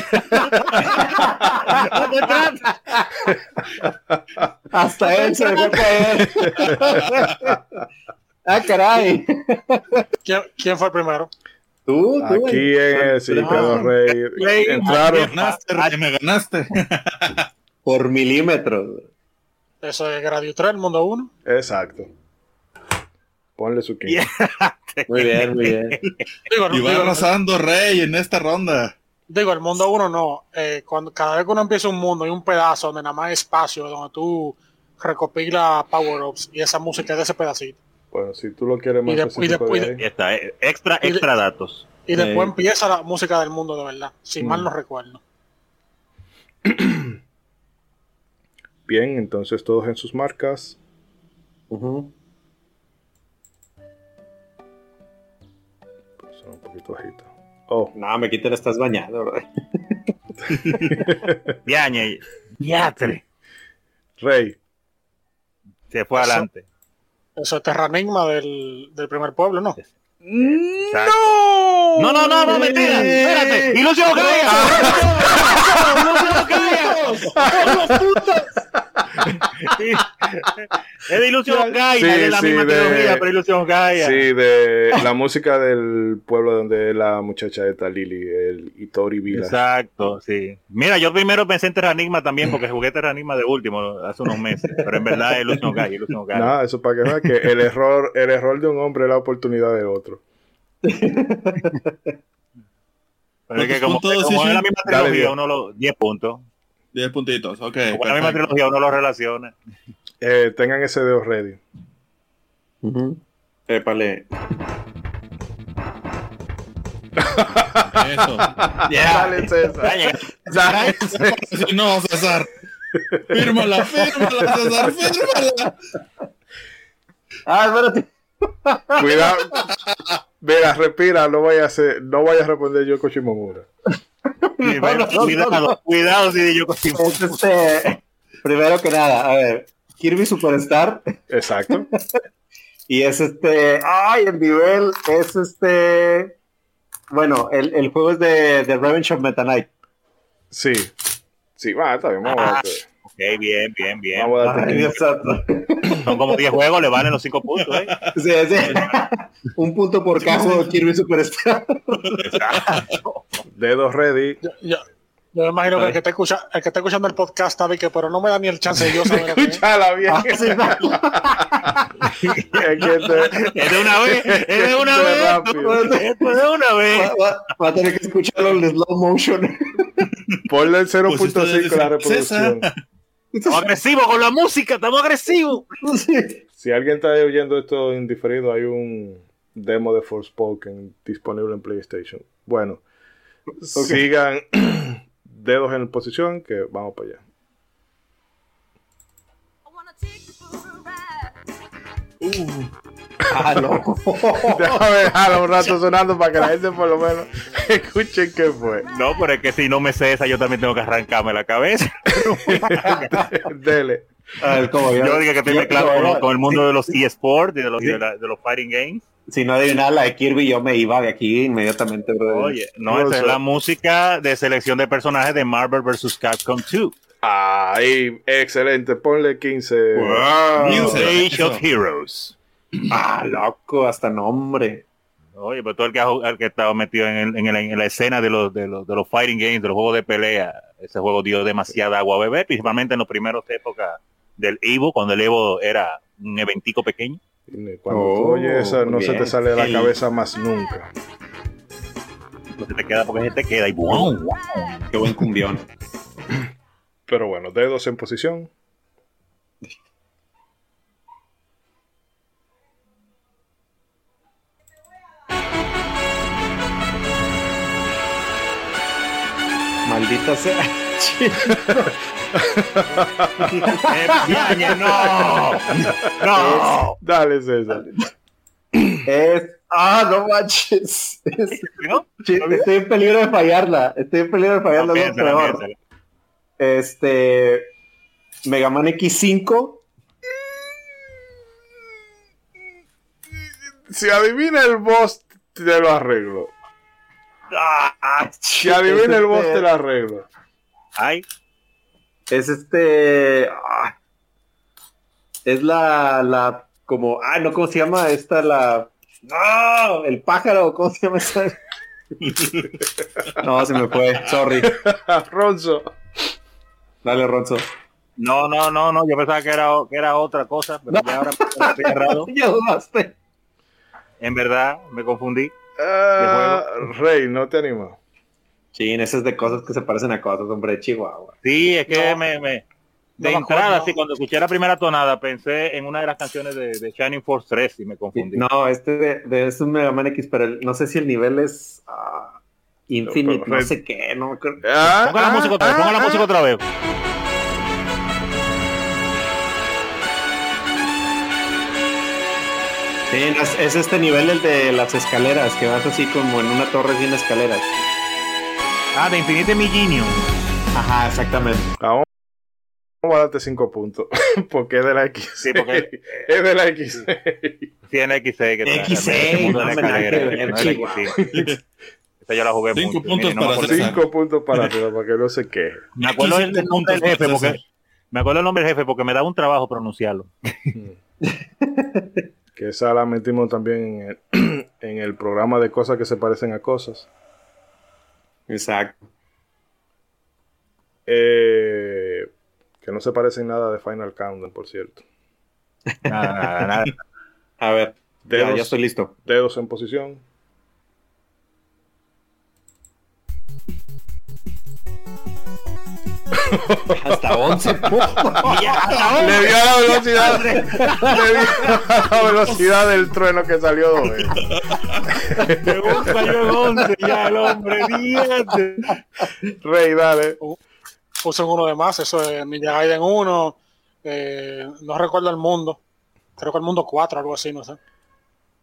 Hasta él se dejó caer. [laughs] ah, caray. ¿Quién, ¿Quién, fue el primero? Tú, tú. Aquí en sí, Pedro Rey. [laughs] Rey. Entraron. Ganaste, Rey, me ganaste. [laughs] Por milímetros. Eso es Radio 3, el mundo 1. Exacto. Ponle su 15. [laughs] muy bien, muy bien. Digo, y va arrasando Rey en esta ronda. Digo, el mundo 1 no. Eh, cuando, cada vez que uno empieza un mundo, hay un pedazo donde nada más hay espacio, donde tú recopilas power-ups y esa música de ese pedacito. Bueno, si tú lo quieres más y de, y después, de, está, eh, extra, extra y de, datos. Y después eh. empieza la música del mundo de verdad, si mm. mal no recuerdo. [clears throat] Bien, entonces todos en sus marcas. Uh -huh. Son un poquito bajito. Oh. No, me quiten, estás bañado, bro. [laughs] Yañe. Yatre. Rey. Se fue adelante. Eso es Terranigma del, del primer pueblo, ¿no? Exacto. No, no, no, no, mentira. Espérate. Ilusión Gaia. [laughs] Ilusión [laughs] Es de Ilusión Gaia, sí, es de la sí, misma de, trilogía, pero Ilusión Gaia. Sí, de la música del pueblo donde la muchacha está Lily, el Itori Vila. Exacto, sí. Mira, yo primero pensé en Terranigma también, porque jugué Terranigma de último hace unos meses, pero en verdad es Ilusión Gaia, Ilusión Gaia. Nada, eso para que vean que el error, el error de un hombre es la oportunidad del otro. Pero es que como, como es la misma trilogía, uno lo 10 puntos. 10 puntitos, ok. Como la misma trilogía, uno lo relaciona. Eh, tengan ese dedo ready. Uh -huh. Épale. Eso. [laughs] Dale, César. Dale, César. Si no, César. Fírmala, fírmala, César, fírmala. Ah, espérate. Cuidado. Mira, respira, no vaya a hacer, no vaya a responder yo Primero, [laughs] cuidado, cuidado si yo Es este, primero que nada, a ver, Kirby Superstar Exacto. [laughs] y es este, ay, el nivel es este, bueno, el, el juego es de, de Revenge of Meta Knight. Sí. Sí, va, está bien. Vamos a darte. Ok, bien, bien, bien. Vamos a Son como 10 juegos, le valen los 5 puntos, ¿eh? Sí, sí. Un punto por de Kirby Superstar. Dedos ready. Yo, yo, yo me imagino que el que, está escucha, el que está escuchando el podcast sabe que, pero no me da ni el chance de yo saber. Escúchala bien. Ah, sí, no. Es de una vez, es de una vez. rápido. Esto es de una vez. Va, va- va a tener que escucharlo en slow motion. Ponle el Pues 0.5 ustedes la reproducción. Estamos agresivos con la música, estamos agresivos. Si alguien está oyendo esto indiferido, hay un demo de Forspoken disponible en PlayStation. Bueno, sigan [clears throat] dedos en posición que vamos para allá. No. [laughs] Déjame dejarlo un rato sonando para que la gente por lo menos escuche qué fue. No, pero es que si no me sé esa, yo también tengo que arrancarme la cabeza. [laughs] Dele. A ver, ¿cómo Yo digo que estoy yo- mezclado yo- con, con el mundo de los eSports y de los, de, la- de los fighting games. Si no adivinaba la de Kirby, yo me iba de aquí inmediatamente, brother. Oye, no, esa es la música de selección de personajes de Marvel vs. Capcom 2. Ahí, excelente. Ponle 15. New Eso, Age of Heroes. [clears throat] Ah, loco, hasta nombre. Oye, pero todo el que ha, el que ha estado metido en, el- en, el- en la escena de los, de, los, de los fighting games, de los juegos de pelea, ese juego dio demasiada agua a beber, principalmente en los primeros épocas del Evo, cuando el Evo era un eventico pequeño. Cuando tú Oh, oyes esa, no se te sale de la cabeza más nunca. No se te queda porque se te queda y. ¡wow! Qué buen cumbión. Pero bueno, dedos en posición. Maldita sea. [laughs] ¡Eh, Piaña, ¡No! ¡No! Dale, César. Es. Ah, no manches. Es- ¿No? Sí, Estoy en peligro de fallarla. Estoy en peligro de fallarla. No, no. Este. Mega Man X5. Si adivina el boss, te lo arreglo. Ah, Si adivina el boss, te lo arreglo. Ay, Es este. ah, es la. la como. Ah, no, ¿cómo se llama? Esta la. ¡No! El pájaro, ¿cómo se llama esa? no, se me fue. Sorry. [laughs] Ronzo. Dale, Ronzo. no, no, no, no, yo pensaba que era, que era otra cosa, pero ya ahora estoy errado. [laughs] En verdad, me confundí. Ah, Rey, no te animas. Sí, ese es de cosas que se parecen a cosas, hombre, de Chihuahua. Sí, es que No. me, me- de No entrada, sí, cuando escuché la primera tonada, pensé en una de las canciones de, de Shining Force 3 y me confundí. No, este de, de es un Mega Man X, pero el- no sé si el nivel es ah, Infinite, No, pero no Red- sé qué, no me acuerdo. Ah, Ponga la ah, música otra vez, ah, ponga la ah. música otra vez. Sí, no, es, es este nivel el de las escaleras, que vas así como en una torre sin escaleras. Ah, de Infinite Millenium. Ajá, exactamente. Vamos vamos a darte 5 puntos. [laughs] porque es de la X. Sí, porque- [laughs] es de la X. Sí, en X6 que está- X6, el mundo de la no me nada que escalera, ver, no es la Chihuahua. X6. [laughs] Esta yo la jugué Cinco mucho. puntos no para César. 5 puntos para para que no se queje. Me acuerdo el, nombre del jefe porque me acuerdo el nombre del jefe porque me da un trabajo pronunciarlo. Que esa la metimos también en el, [clears throat] en el programa de cosas que se parecen a cosas. Exacto. Eh, que no se parecen nada de Final Countdown, por cierto. Nada, nada, nada. [laughs] A ver, ya, Dedos. ya estoy listo. Dedos en posición. Hasta 11 Le dio la velocidad. le dio la velocidad del trueno que salió. Me gusta yo en 11 ya el hombre. Diente. Rey, dale. Puse uno de más, eso es Ninja Gaiden 1. eh, no recuerdo el mundo. Creo que el mundo 4, algo así, no sé.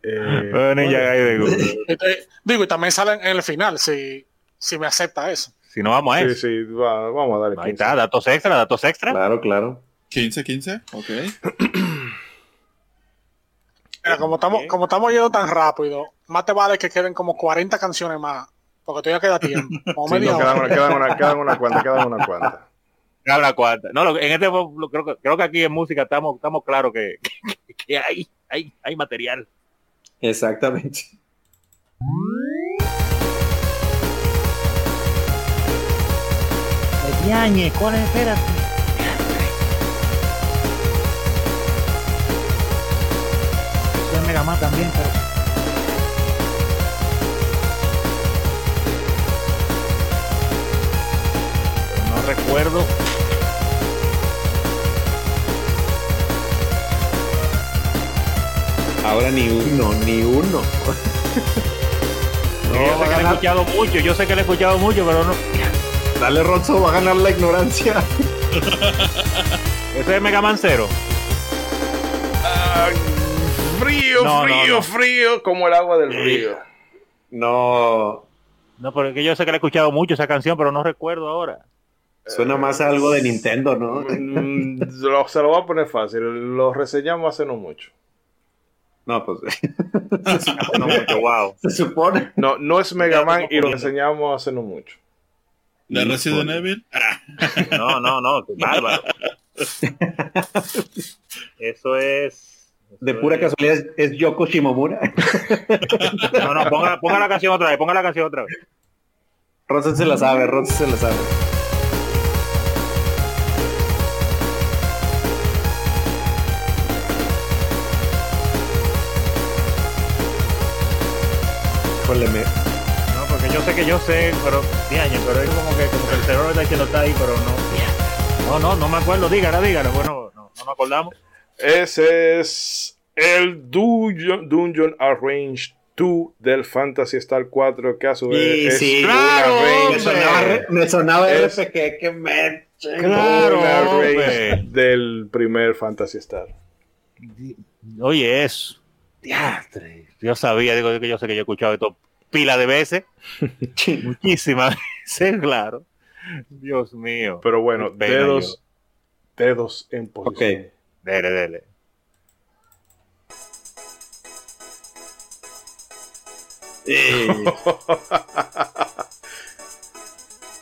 Eh, Ninja Gaiden, güey. Este, digo, y también salen en el final, si, si me acepta eso. Si no vamos a sí, eso. sí, va- vamos a darle Ahí 15. está, datos extra, datos extra. Claro, claro. 15, 15, ok. [clears throat] Mira, como estamos, como estamos yendo tan rápido, más te vale que queden como 40 canciones más, porque todavía queda tiempo. [laughs] Como Sí, media no, hora. quedan, una- quedan, una, [laughs] quedan una cuanta, quedan una cuanta. Habla cuarta. No, lo- en este lo- creo, que- creo que aquí en música estamos, estamos claros que, [laughs] que, que hay, hay, hay material. Exactamente. Yañe, ¿cuál es? Espérate. Mega Man también, pero. Pero no recuerdo. Ahora ni uno, ni uno. [laughs] yo sé que le he escuchado mucho, yo sé que le he escuchado mucho, pero no. Dale, Ronzo, va a ganar la ignorancia. Ese es Mega Man Zero. Frío, No, frío, no. frío, como el agua del río. No, No, porque yo sé que le he escuchado mucho esa canción, pero no recuerdo ahora. suena más a algo de Nintendo, ¿no? Mm, lo- se lo voy a poner fácil. Lo reseñamos hace no mucho. No, pues [laughs] [laughs] No mucho, wow. se supone. No, no es Mega Man y lo reseñamos hace no mucho. ¿De Resident Evil? Ah, No, no, no, qué bárbaro. Eso es. De pura es- casualidad es, es Yoko Shimomura. No, no, ponga, ponga la canción otra vez, ponga la canción otra vez. Ronzo se la sabe, Ronzo se la sabe. Híjole, me- porque yo sé que yo sé, pero. Diaño, pero es como que, como que el cerebro está diciendo está ahí, pero no. No, no, no me acuerdo, dígala, dígala. Bueno, no, no me acordamos. Ese es el Dungeon, Dungeon Arrange 2 del Fantasy Star 4, que a su vez Sí, es sí, una range- me sonaba, re- me sonaba Es- RPG, que me... Claro, una range del primer Fantasy Star. Oye, eso. Diastre. Yo sabía, digo que yo sé que yo he escuchado esto pila de veces. [laughs] Muchísimas [laughs] veces, claro. Dios mío. Pero bueno, dedos, dedos en posición. Ok. Dele, dele. [laughs]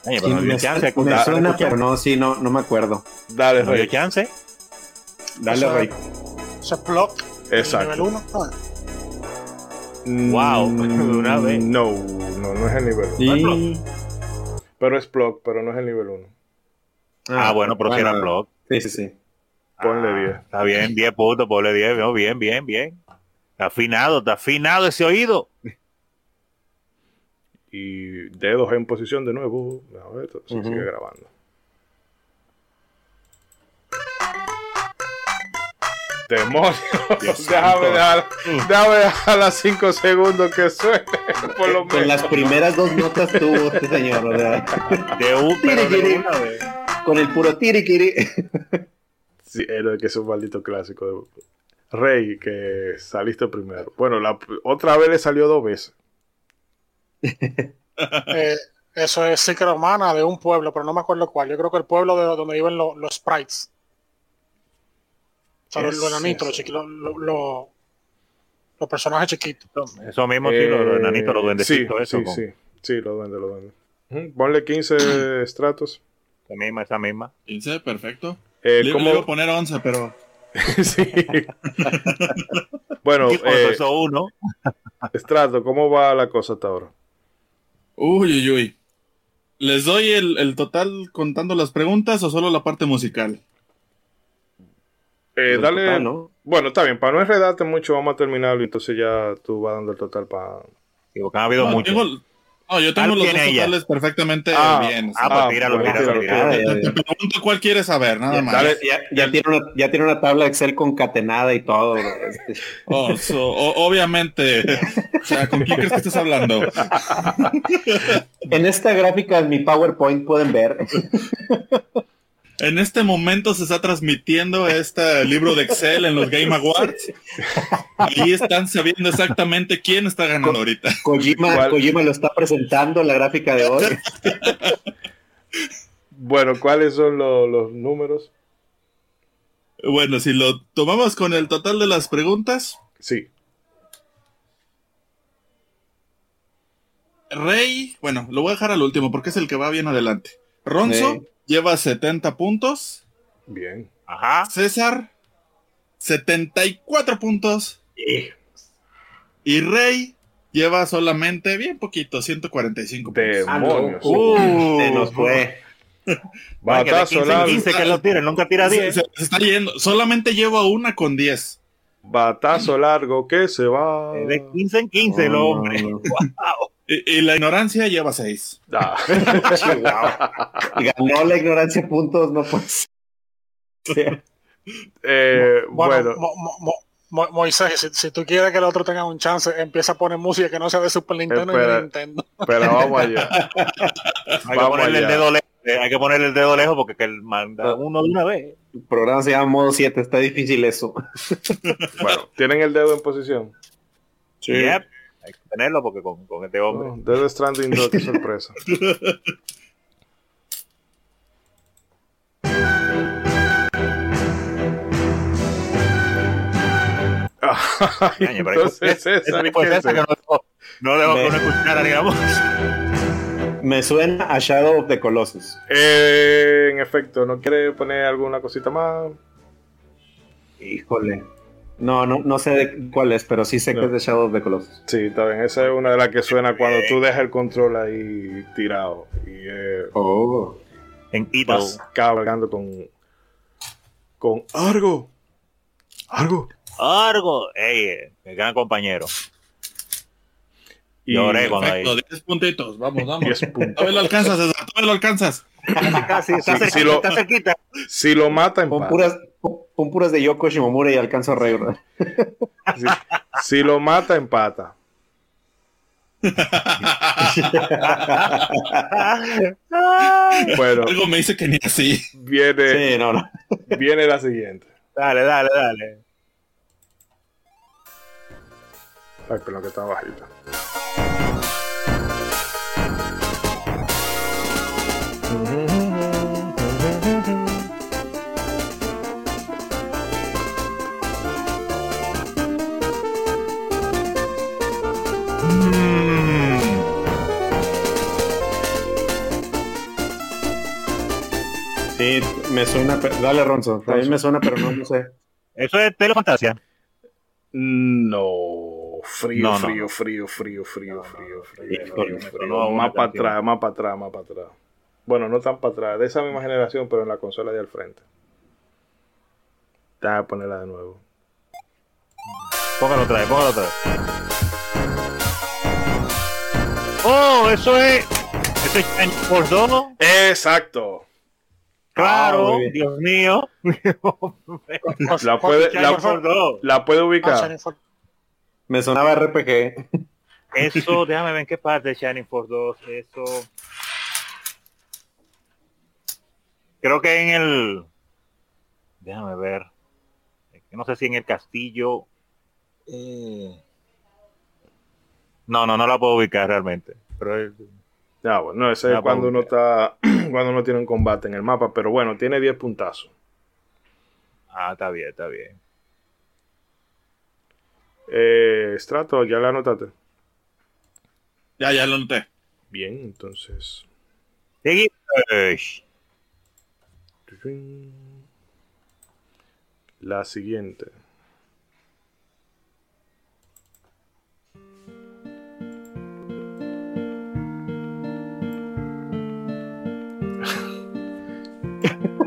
Pero no me, chance. me escuchar- suena, escuchar- pero no, sí, no, no me acuerdo. Dale, ¿No dio Rey. chance? Dale, Rey. Exacto. Nivel 1. Wow, [laughs] Mm, de una vez. No, no, no es el nivel 1. Y... Pero es block, pero no es el nivel 1. Ah, bueno, pero si era blog. Sí, sí, sí. Ponle Ah, 10. Está bien, 10 puntos, ponle 10. no, bien, bien, bien. Está afinado, está afinado ese oído. Y dedos en posición de nuevo. A ver, esto se Ujú. sigue grabando. Demonios. [laughs] [laughs] déjame dejar, déjame dejar las 5 segundos que suene. [laughs] Por lo Con las primeras dos notas tuvo este señor, ¿verdad? De un, pero de Tiri, una vez. Con el puro tiriquiri. Sí, era que es un maldito clásico. de- Rey, que saliste primero. Bueno, la otra vez le salió dos veces. Eh, eso es Secret de un pueblo, pero no me acuerdo cuál. Yo creo que el pueblo de donde viven los, los sprites. Los, Es los enanitos, los, los, los- los- los personajes chiquitos. Eso mismo, sí, los, enanitos, los Eh, duendecitos, sí, eso. Sí, con- sí, sí, los duendes, los duendes. Ponle 15 [clears throat] estratos. Esa misma, esa misma. 15, perfecto. Eh, Le, ¿cómo? le iba a poner 11, pero [laughs] sí. [laughs] bueno, eh, eso uno, [laughs] estrato, ¿cómo va la cosa hasta ahora? Uy, uy, uy. ¿Les doy el, el total contando las preguntas o solo la parte musical? Eh, El dale. total, ¿no? Bueno, está bien, para no enredarte mucho, vamos a terminarlo. Entonces ya tú vas dando el total para. digo que han habido No, muchos. tengo, No, yo tengo los dos totales perfectamente ah, bien. Ah, pues tíralo, tíralo, tíralo. Te, pregunto cuál quieres saber, nada más. ya, ya, tiene una, ya, tiene una, tabla Excel concatenada y todo. Este. Oh, obviamente. O sea, ¿con quién crees que estás hablando? en esta gráfica en mi PowerPoint pueden ver. [laughs] En este momento se está transmitiendo este libro de Excel en los Game Awards. Y están sabiendo exactamente quién está ganando ahorita. Kojima, Kojima lo está presentando en la gráfica de hoy. [laughs] bueno, ¿cuáles son los números? Bueno, si lo tomamos con el total de las preguntas. Sí. Rey, bueno, lo voy a dejar al último porque es el que va bien adelante. Ronzo lleva 70 puntos. Bien. Ajá. César, 74 puntos. Y Rey lleva solamente bien poquito, 145 puntos. Demonios. Uh, se nos fue. Batazo 15, 15 que lo tire, nunca tira 10. Se, está yendo. Solamente lleva una con 10. Batazo largo que se va. De 15 en 15 el hombre. [laughs] Wow. Y, la ignorancia lleva seis. Ah. [laughs] Ganó la ignorancia puntos, no pues. [laughs] eh, bueno. Moisés, si, tú quieres que el otro tenga un chance, empieza a poner música que no sea de Super Nintendo y de Nintendo. Pero vamos allá. [laughs] hay, que ponerle el dedo lejos, eh, hay que ponerle el dedo lejos porque que él manda uno de una vez. El programa se llama modo 7, está difícil eso. bueno, ¿tienen el dedo en posición? Sí. Yep hay que tenerlo porque con, con este hombre. Oh, Death Stranding 2, qué sorpresa. [laughs] Ay, entonces, esa que no, no debo me, escuchar, digamos. Me suena a Shadow of the Colossus. Eh, en efecto, ¿no quiere poner alguna cosita más? Híjole. No, no, no sé de cuál es, pero sí sé que es de Shadow of the Colossus. Sí, está bien. Esa es una de las que suena cuando tú dejas el control ahí tirado. Y, eh, oh. En Vas cabalgando con. Con Argo. Argo. Argo. Ey, el gran compañero. Y Lloré cuando ahí. 10 puntitos. Vamos, [laughs] vamos. 10 puntos. Todavía lo alcanzas, César. Todavía lo alcanzas. Casi, está, cerquita, lo, está cerquita. Si lo mata, en Con puras, Pon puras de Yoko Shimomura y alcanzo a reír. Si, lo mata, empata. bueno, algo me dice que ni así. Viene, sí, no, no. viene la siguiente. Dale, dale, dale. Ay, pero que está bajita. Sí, me suena. Dale, Ronzo. A mí me suena, pero no, no sé. ¿Eso es Telefantasia? No. Frío, frío, frío, frío, frío, frío, frío, frío, Más para atrás, más para atrás, más para atrás. Bueno, no tan para atrás. De esa misma generación, pero en la consola de al frente. Te voy a ponerla de nuevo. Póngalo otra vez, póngalo otra vez. Oh, eso es. Eso es por dos. Exacto. Claro, ah, Dios mío. [laughs] la, puede, la, puede ubicar. Me sonaba RPG. Eso, [laughs] déjame ver en qué parte de Shining Force 2. Eso. Creo que en el. Déjame ver. No sé si en el castillo. Eh... No, no, no la puedo ubicar realmente. Pero ya, bueno, ese es cuando uno está, [clears throat] cuando uno tiene un combate en el mapa, pero bueno, tiene 10 puntazos. Ah, está bien, está bien. Eh, Strato, ¿ya la anotaste? Ya, ya lo anoté. Bien, entonces. La siguiente.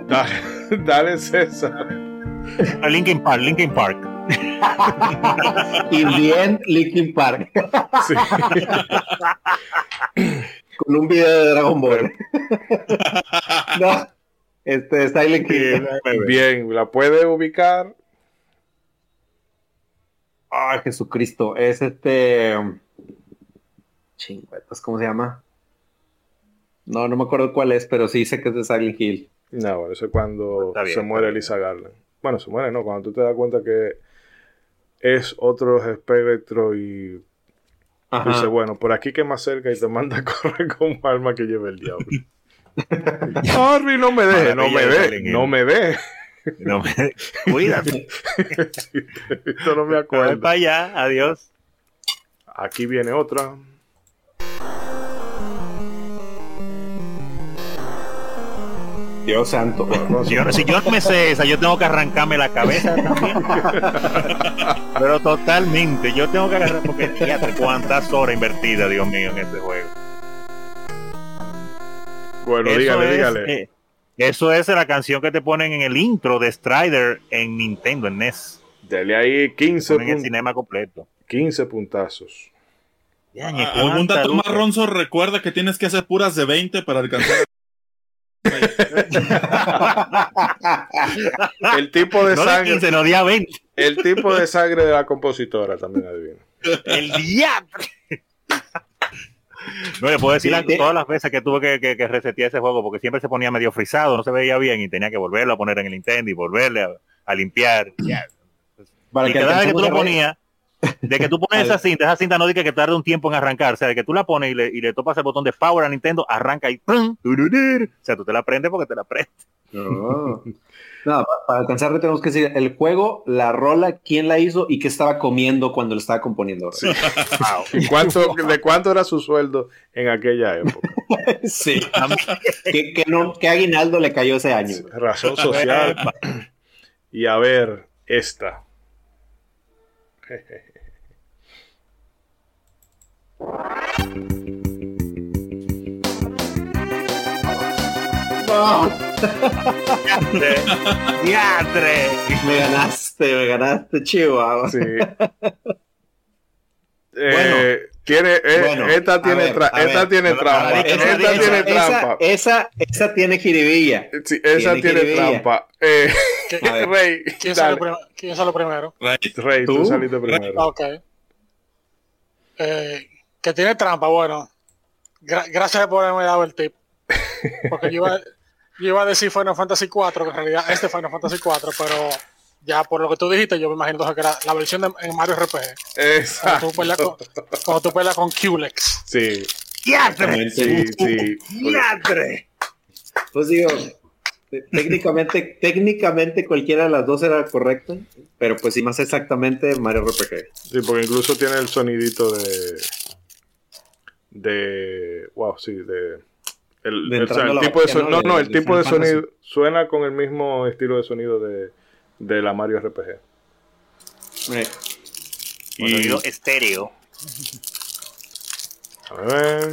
Dale, [laughs] dale César. Linkin Park, Linkin Park. y bien Linkin Park. [laughs] Con un video de Dragon Ball. [laughs] no, este Silent Hill. Bien, la puede ubicar. Ay, Jesucristo. Es este. Chingüetas, ¿cómo se llama? No, no me acuerdo cuál es, pero sí sé que es de Silent Hill. No, bueno, eso es cuando se muere Elisa Garland. Bueno, se muere, ¿no? Cuando tú te das cuenta que es otro espectro y dice, bueno, por aquí que más cerca y te manda a correr [laughs] con un alma que lleve el diablo. [laughs] Harvey, no me deje, no me ve, no me ve. No me... Cuídate. [laughs] Esto no me acuerdo. para allá, adiós. Aquí viene otra. Dios santo. Yo, si yo no me sé esa, yo tengo que arrancarme la cabeza también. [laughs] Pero totalmente, yo tengo que agarrar porque fíjate cuántas horas invertidas, Dios mío, en este juego. Bueno, dígale, dígale. Eh, eso es la canción que te ponen en el intro de Strider en Nintendo, en NES. Dale ahí 15 puntos. el cinema completo. 15 puntazos. Ya, ah, dato más ronzo recuerda que tienes que hacer puras de 20 para alcanzar el tipo de sangre. no 20. El tipo de sangre de la compositora también adivino. El diablo. No le puedo decir todas las veces que tuve que, resetear ese juego porque siempre se ponía medio frisado, no se veía bien y tenía que volverlo a poner en el Nintendo y volverle a, limpiar. y cada vez que tú lo ponías, de que tú pones [laughs] esa cinta, esa cinta no dice que tarde un tiempo en arrancar, o sea, de que tú la pones y le, y le topas el botón de power a Nintendo, arranca y ¡pum! o sea, tú te la prendes porque te la prendes. No. para alcanzarle tenemos que decir el juego, la rola, quién la hizo y qué estaba comiendo cuando lo estaba componiendo. ¿Cuánto, ¿De cuánto era su sueldo en aquella época? [laughs] sí. [laughs] ¿Qué, no, ¿Qué aguinaldo le cayó ese año? Razón social. y a ver, esta. ¡Diatre! [laughs] Me ganaste, me ganaste, Chihuahua. Sí. [laughs] Eh, tiene, eh, esta tiene, esta tiene trampa. esta tiene trampa. Esa, esa tiene jiribilla. Sí, esa tiene, trampa. Eh, [laughs] Rey, ¿quién salió, ¿quién salió, primero? Rey, Rey tú, saliste primero. Ok. Eh, que tiene trampa, bueno. gracias por haberme dado el tip. Porque yo iba, yo iba a decir Final Fantasy 4, que en realidad este Final Fantasy 4, pero ya por lo que tú dijiste, yo me imagino que era la versión de en Mario RPG. Exacto. Cuando tú peleas con, Culex. Sí. ¡Diatre! Sí, sí. ¡Diatre! Pues digo, técnicamente, técnicamente cualquiera de las dos era correcta, pero pues sí, más exactamente Mario RPG. Sí, porque incluso tiene el sonidito de. De. wow, sí, de. El, tipo de sonido, no, no, el tipo de sonido suena con el mismo estilo de sonido de, de la Mario RPG. Y... Sonido estéreo. A ver.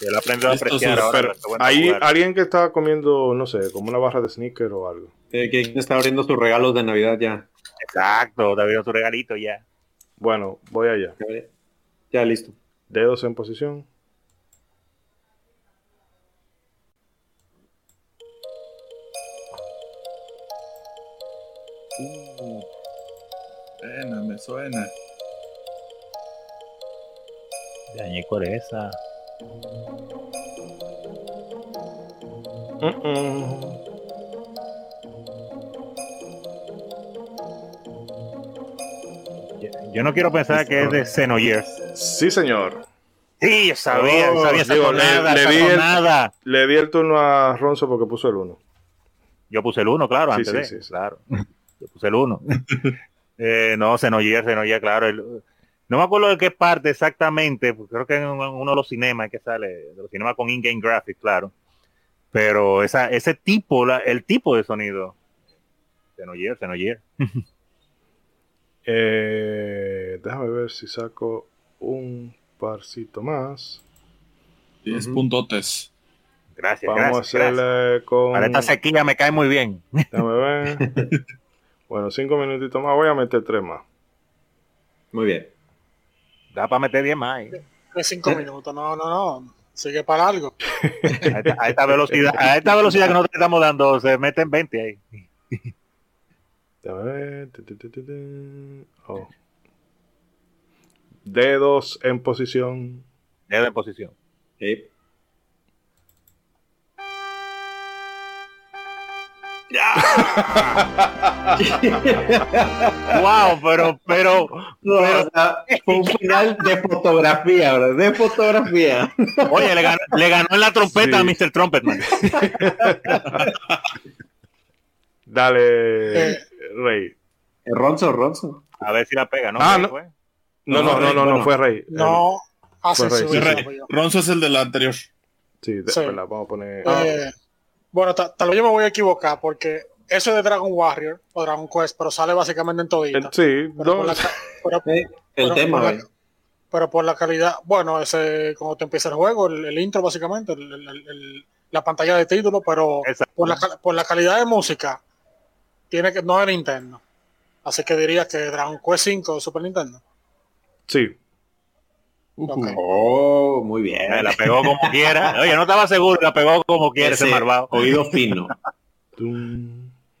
Yo lo aprendo a apreciar ahora. Hay alguien que está comiendo, no sé, como una barra de sneaker o algo. Eh, que está abriendo sus regalos de Navidad ya. Exacto, está abriendo su regalito ya. Bueno, voy allá. Ya listo. Dedos en posición. Uh, suena, me suena. Dañé esa. Yo no quiero pensar que es de Xenogears. Sí, señor. Sí, sabía, oh, sabía esa digo, nada, le, di el, le di el turno a Ronzo porque puso el 1. Yo puse el 1, claro, antes sí, de. Sí, claro. Yo puse el 1. [laughs] eh, no, Xenogears, Xenogears, claro. El, no me acuerdo de qué parte exactamente, creo que en uno de los cinemas que sale, de los cinemas con in-game graphics, claro. Pero esa, ese tipo, la, el tipo de sonido, se no se no eh, déjame ver si saco un parcito más. 10 puntotes. Gracias, Vamos gracias, a hacerle con. Para esta sequía me cae muy bien. Déjame ver. [laughs] Bueno, cinco minutitos más. Voy a meter tres más. Muy bien. Da para meter 10 más. ahí. Que cinco minutos, no, no, no. Sigue para algo. A esta, a esta velocidad, a esta velocidad que nosotros estamos dando, se meten 20 ahí. Déjame ver. Oh. Dedos en posición. Dedo en posición. Sí. [laughs] Wow, pero, pero, No, o sea, fue un final de fotografía, bro, de fotografía. oye, le ganó, le ganó en la trompeta Sí. a Mr. Trumpetman. Dale, Eh. Rey. Ronzo, Ronzo. A ver si la pega, ¿no? Ah, ¿Qué no. No, no, No, no, Rey, no, no, bueno. fue Rey. No. Ah, sí, fue sí, Rey, sí, sí. Ronzo es el del anterior. Sí, de- vamos a poner. Eh, bueno, ta- tal vez yo me voy a equivocar porque eso es de Dragon Warrior o Dragon Quest, pero sale básicamente en Eh, todita. sí, Pero la, pero- [laughs] El pero tema, por la- güey. pero por la calidad, bueno, ese cuando te empieza el juego, el, el intro básicamente, el- el- el- la pantalla de título, pero por la, cal- por la calidad de música, tiene que no es Nintendo. Así que diría que Dragon Quest 5 de Super Nintendo. Sí. Oh, muy bien. La pegó como quiera. [laughs] Oye, no estaba seguro, la pegó como quiera ese Ese malvado. Oído fino. [laughs]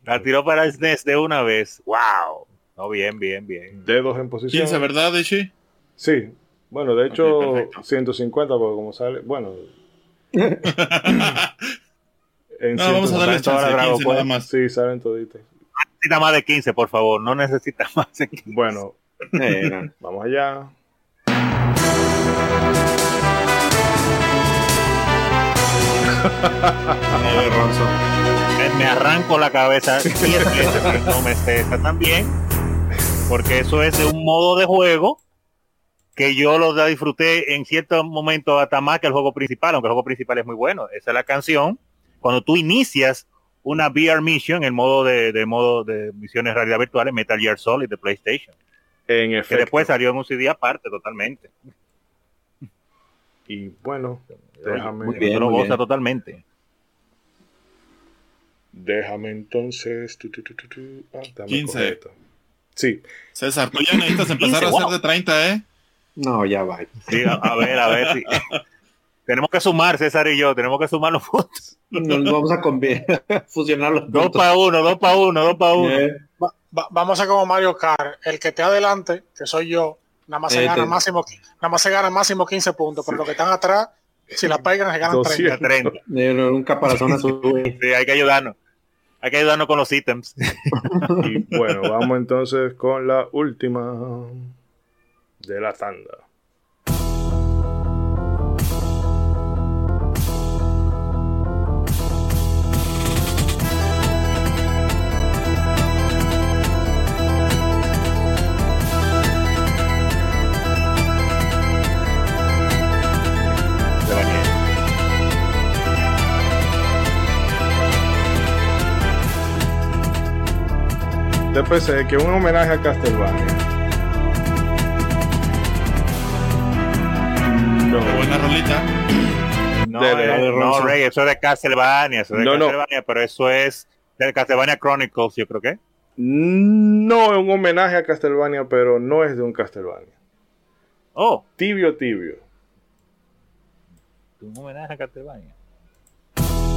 La tiró para el SNES de una vez. Wow. No, bien, bien, bien. Dedos en posición. 15, ¿verdad, Ishi? Sí. Bueno, de hecho, Ok, perfecto. 150, porque como sale. Bueno. [laughs] en No, vamos a darle 150, Ahora chance, Dragon 15 nada más. Sí, salen toditos. Necesita más de 15, por favor. No necesita más de 15. Bueno, Eh, [laughs] vamos allá. Me- arranco la cabeza 10 veces que no me esta también. Porque eso es de un modo de juego que yo lo disfruté en cierto momento hasta más que el juego principal, aunque el juego principal es muy bueno. Esa es la canción. Cuando tú inicias una VR mission, el modo de, de modo de misiones realidad virtual en Metal Gear Solid de PlayStation, En que después salió en un CD aparte totalmente. Y bueno, déjame. muy bien. Lo goza totalmente. Déjame entonces. tu, tu, tu, tu, tu. Ah, déjame 15. coger esto. Sí, César, tú ya necesitas empezar a 15, hacer wow. de 30, ¿eh? No, ya va. Sí, a, a ver, a ver si. [laughs] tenemos que sumar, César y yo, tenemos que sumar los puntos. Nos vamos a [laughs] fusionar los Dos puntos. para uno, dos para uno, dos para uno. Eh, Va- va- vamos a como Mario Kart. El que esté adelante, que soy yo, nada más se Eh, gana máximo, nada más se gana máximo 15 puntos, pero los que están atrás, si la pegan, se ganan 30. 200. 30. eh, un caparazón azul. Sí, hay que ayudarnos. Hay que ayudarnos con los ítems. Y bueno, vamos entonces con la última de la tanda. De PC, que un homenaje a Castlevania. No. Qué buena rolita. No, Dele, eh, no. Rey, eso es de Castlevania, eso es de No, no. Castlevania, pero eso es de Castlevania Chronicles, yo creo que. No es un homenaje a Castlevania, pero no es de un Castlevania. Oh, Tibio, tibio. un homenaje a Castlevania.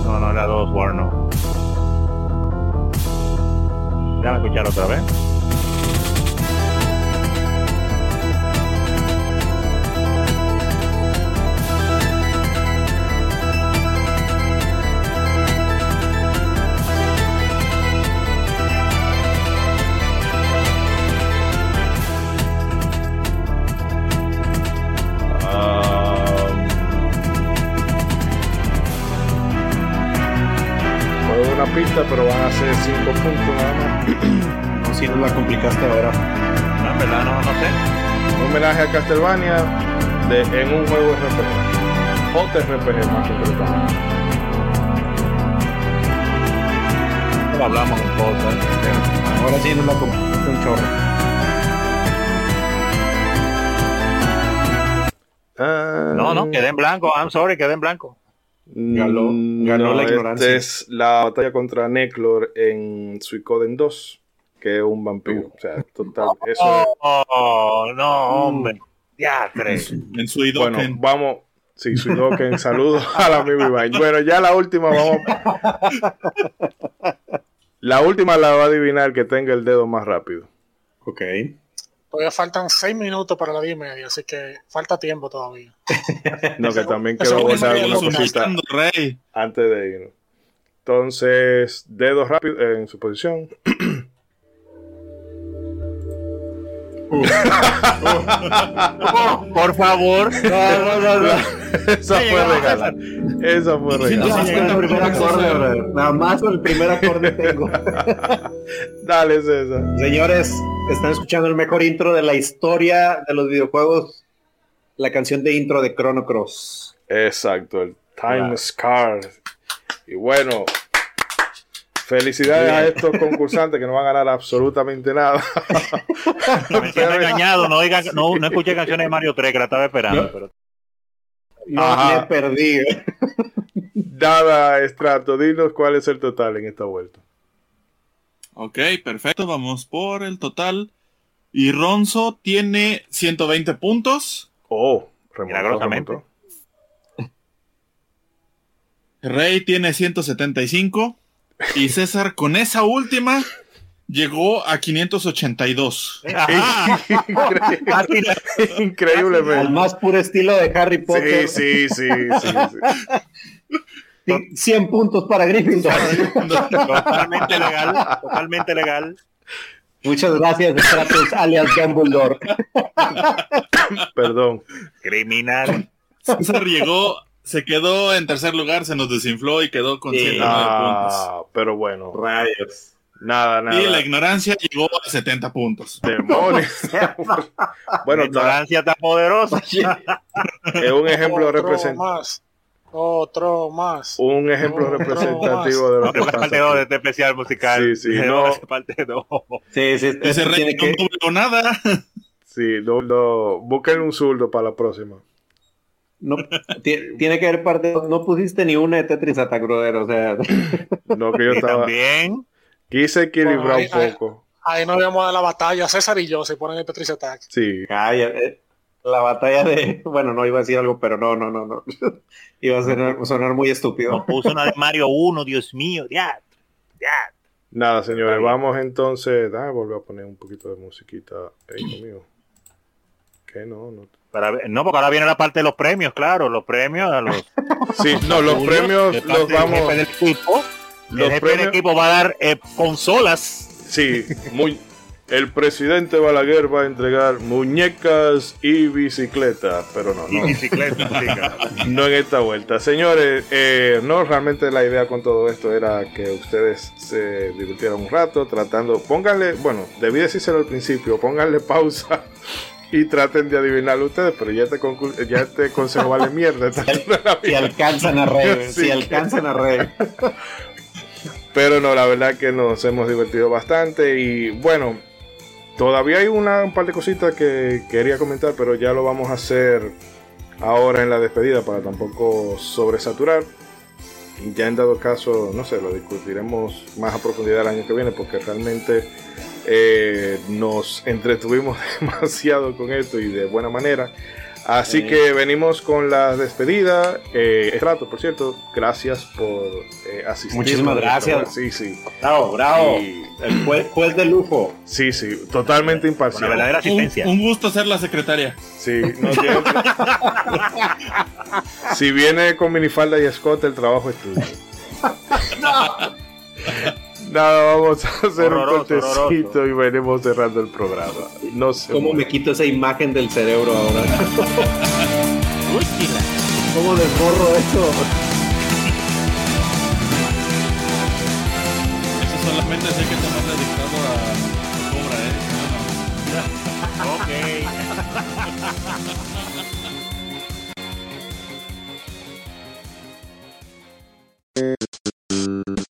No, no, era dos War, no. Déjame escuchar otra vez. Pero van a ser 5 puntos nada más. No, [clears throat] si no la complicaste ahora. No, en verdad, no, no sé. Un homenaje a Castlevania de, en un juego RPG. JRPG más concretamente. Hablamos un poco. Ahora sí no la complicaste un chorro. Ah, No, no, quedé en blanco. I'm sorry, quedé en blanco. Ganó- ganó la esta ignorancia. es la batalla contra Neclor en Suicoden 2. que es un vampiro. O sea, total. [laughs] Eso oh, no, hombre. Ya, tres. En su Bueno, vamos. Sí, [laughs] Suidoken, saludos [laughs] al amigo Iván. Bueno, ya la última, vamos. La última la va a adivinar que tenga el dedo más rápido. Ok. Todavía faltan seis minutos para la 10 y media, así que falta tiempo todavía. No, que también Eso quiero es guardar un alguna resumen. cosita Rey. antes de irnos. Entonces, dedo rápido en su posición. [laughs] Por favor. [laughs] Esa fue regala. Esa fue regala. Nada más con el primer acorde, brother. Nada más con el primer acorde tengo. [laughs] Dale, César. Señores, están escuchando el mejor intro de la historia de los videojuegos. La canción de intro de Chrono Cross. Exacto, el Time Scar. Y bueno, felicidades a estos concursantes que no van a ganar absolutamente nada. Me siento engañado. No, oiga, no, no escuché canciones de Mario 3 que la estaba esperando. Pero... No me perdí. Nada, Estrato, dinos cuál es el total en esta vuelta. Ok, perfecto. Vamos por el total. Y Ronzo tiene 120 puntos. Oh, Milagrosamente. Rey tiene 175. Y César con esa última llegó a 582. Ajá. Casi no- Al más puro estilo de Harry Potter. Sí, sí, sí, sí, sí. Sí, 100 puntos para Gryffindor. Totalmente legal. Totalmente legal. Muchas gracias, Stratos, alias Dumbledore. Perdón. Criminal. César llegó, se quedó en tercer lugar, se nos desinfló y quedó con 109 puntos. Ah, pero bueno, Rayos. nada, Y la nada. ignorancia llegó a 70 puntos. Demonios. [laughs] bueno, La ignorancia tan poderosa. [laughs] es un ejemplo Otro representativo. más. Otro más. Un ejemplo Otro representativo de lo No, que parte pasa. 2 de este especial musical. Sí, sí, no. Parte 2. Sí, sí, Ese Rey tiene no que, nada. Sí, no, no, busquen un zurdo para la próxima. No, ti- tiene que haber parte. No pusiste ni una de Tetris Attack, brother. O sea, No, que yo estaba. también. Quise equilibrar Bueno, ahí- un poco. Ahí nos vemos de la batalla. César y yo se ponen el Tetris Attack. Sí. calla. eh, La batalla de. Bueno, no iba a decir algo, pero no, no, no, no. [laughs] Iba a sonar, sonar muy Nos estúpido. puso una de Mario 1, Dios mío. Ya. Ya. Nada, señores, vamos entonces. Ah, volver a poner un poquito de musiquita. Ey, hijo mío. ¿Qué no? no. Para no, porque ahora viene la parte de los premios, claro. Los premios a los. [laughs] Sí, no, los premios los vamos. jefe del equipo. Los el jefe premios- del equipo va a dar eh, consolas. Sí, muy. El presidente Balaguer va a entregar muñecas y bicicletas, pero no, Y no, bicicletas, sí, claro. [laughs] no en esta vuelta. Señores, eh, no, realmente la idea con todo esto era que ustedes se divirtieran un rato tratando, pónganle, bueno, debí decírselo al principio, pónganle pausa y traten de adivinarlo ustedes, pero ya este, ya este consejo vale mierda. [laughs] Si alcanzan a reír, [laughs] Sí. si alcanzan a reír. [laughs] Pero no, la verdad que nos hemos divertido bastante y bueno, todavía hay una, un par de cositas que quería comentar, pero ya lo vamos a hacer ahora en la despedida para tampoco sobresaturar. Ya en dado caso, no sé, lo discutiremos más a profundidad el año que viene porque realmente eh, nos entretuvimos [laughs] demasiado con esto y de buena manera. Así Sí. que venimos con la despedida. Eh, Estrato, por cierto, gracias por eh, asistir. Muchísimas gracias. Sí, sí. Bravo, bravo. Y- El juez, juez de lujo. sí, sí, totalmente Una imparcial. verdadera Un, asistencia. un gusto ser la secretaria. Sí, no tiene- [laughs] si viene con minifalda y escote, el trabajo es tuyo. [laughs] Nada, vamos a hacer Horroroso, un cortecito y venimos cerrando el programa. No sé. ¿Cómo me quito esa imagen del cerebro ahora? Uy. ¿Cómo desborro eso? Eso solamente hay que tomarle dictado a Cobra, ¿eh? No, no. Ok. [laughs]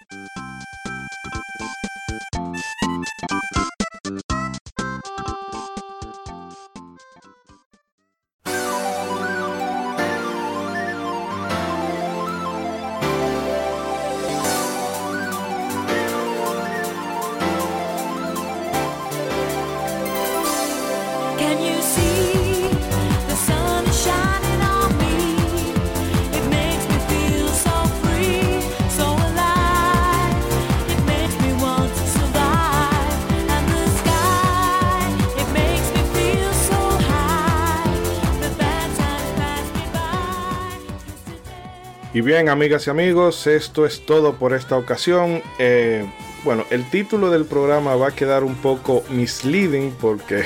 Y bien, amigas y amigos, esto es todo por esta ocasión. Eh, bueno, el título del programa va a quedar un poco misleading porque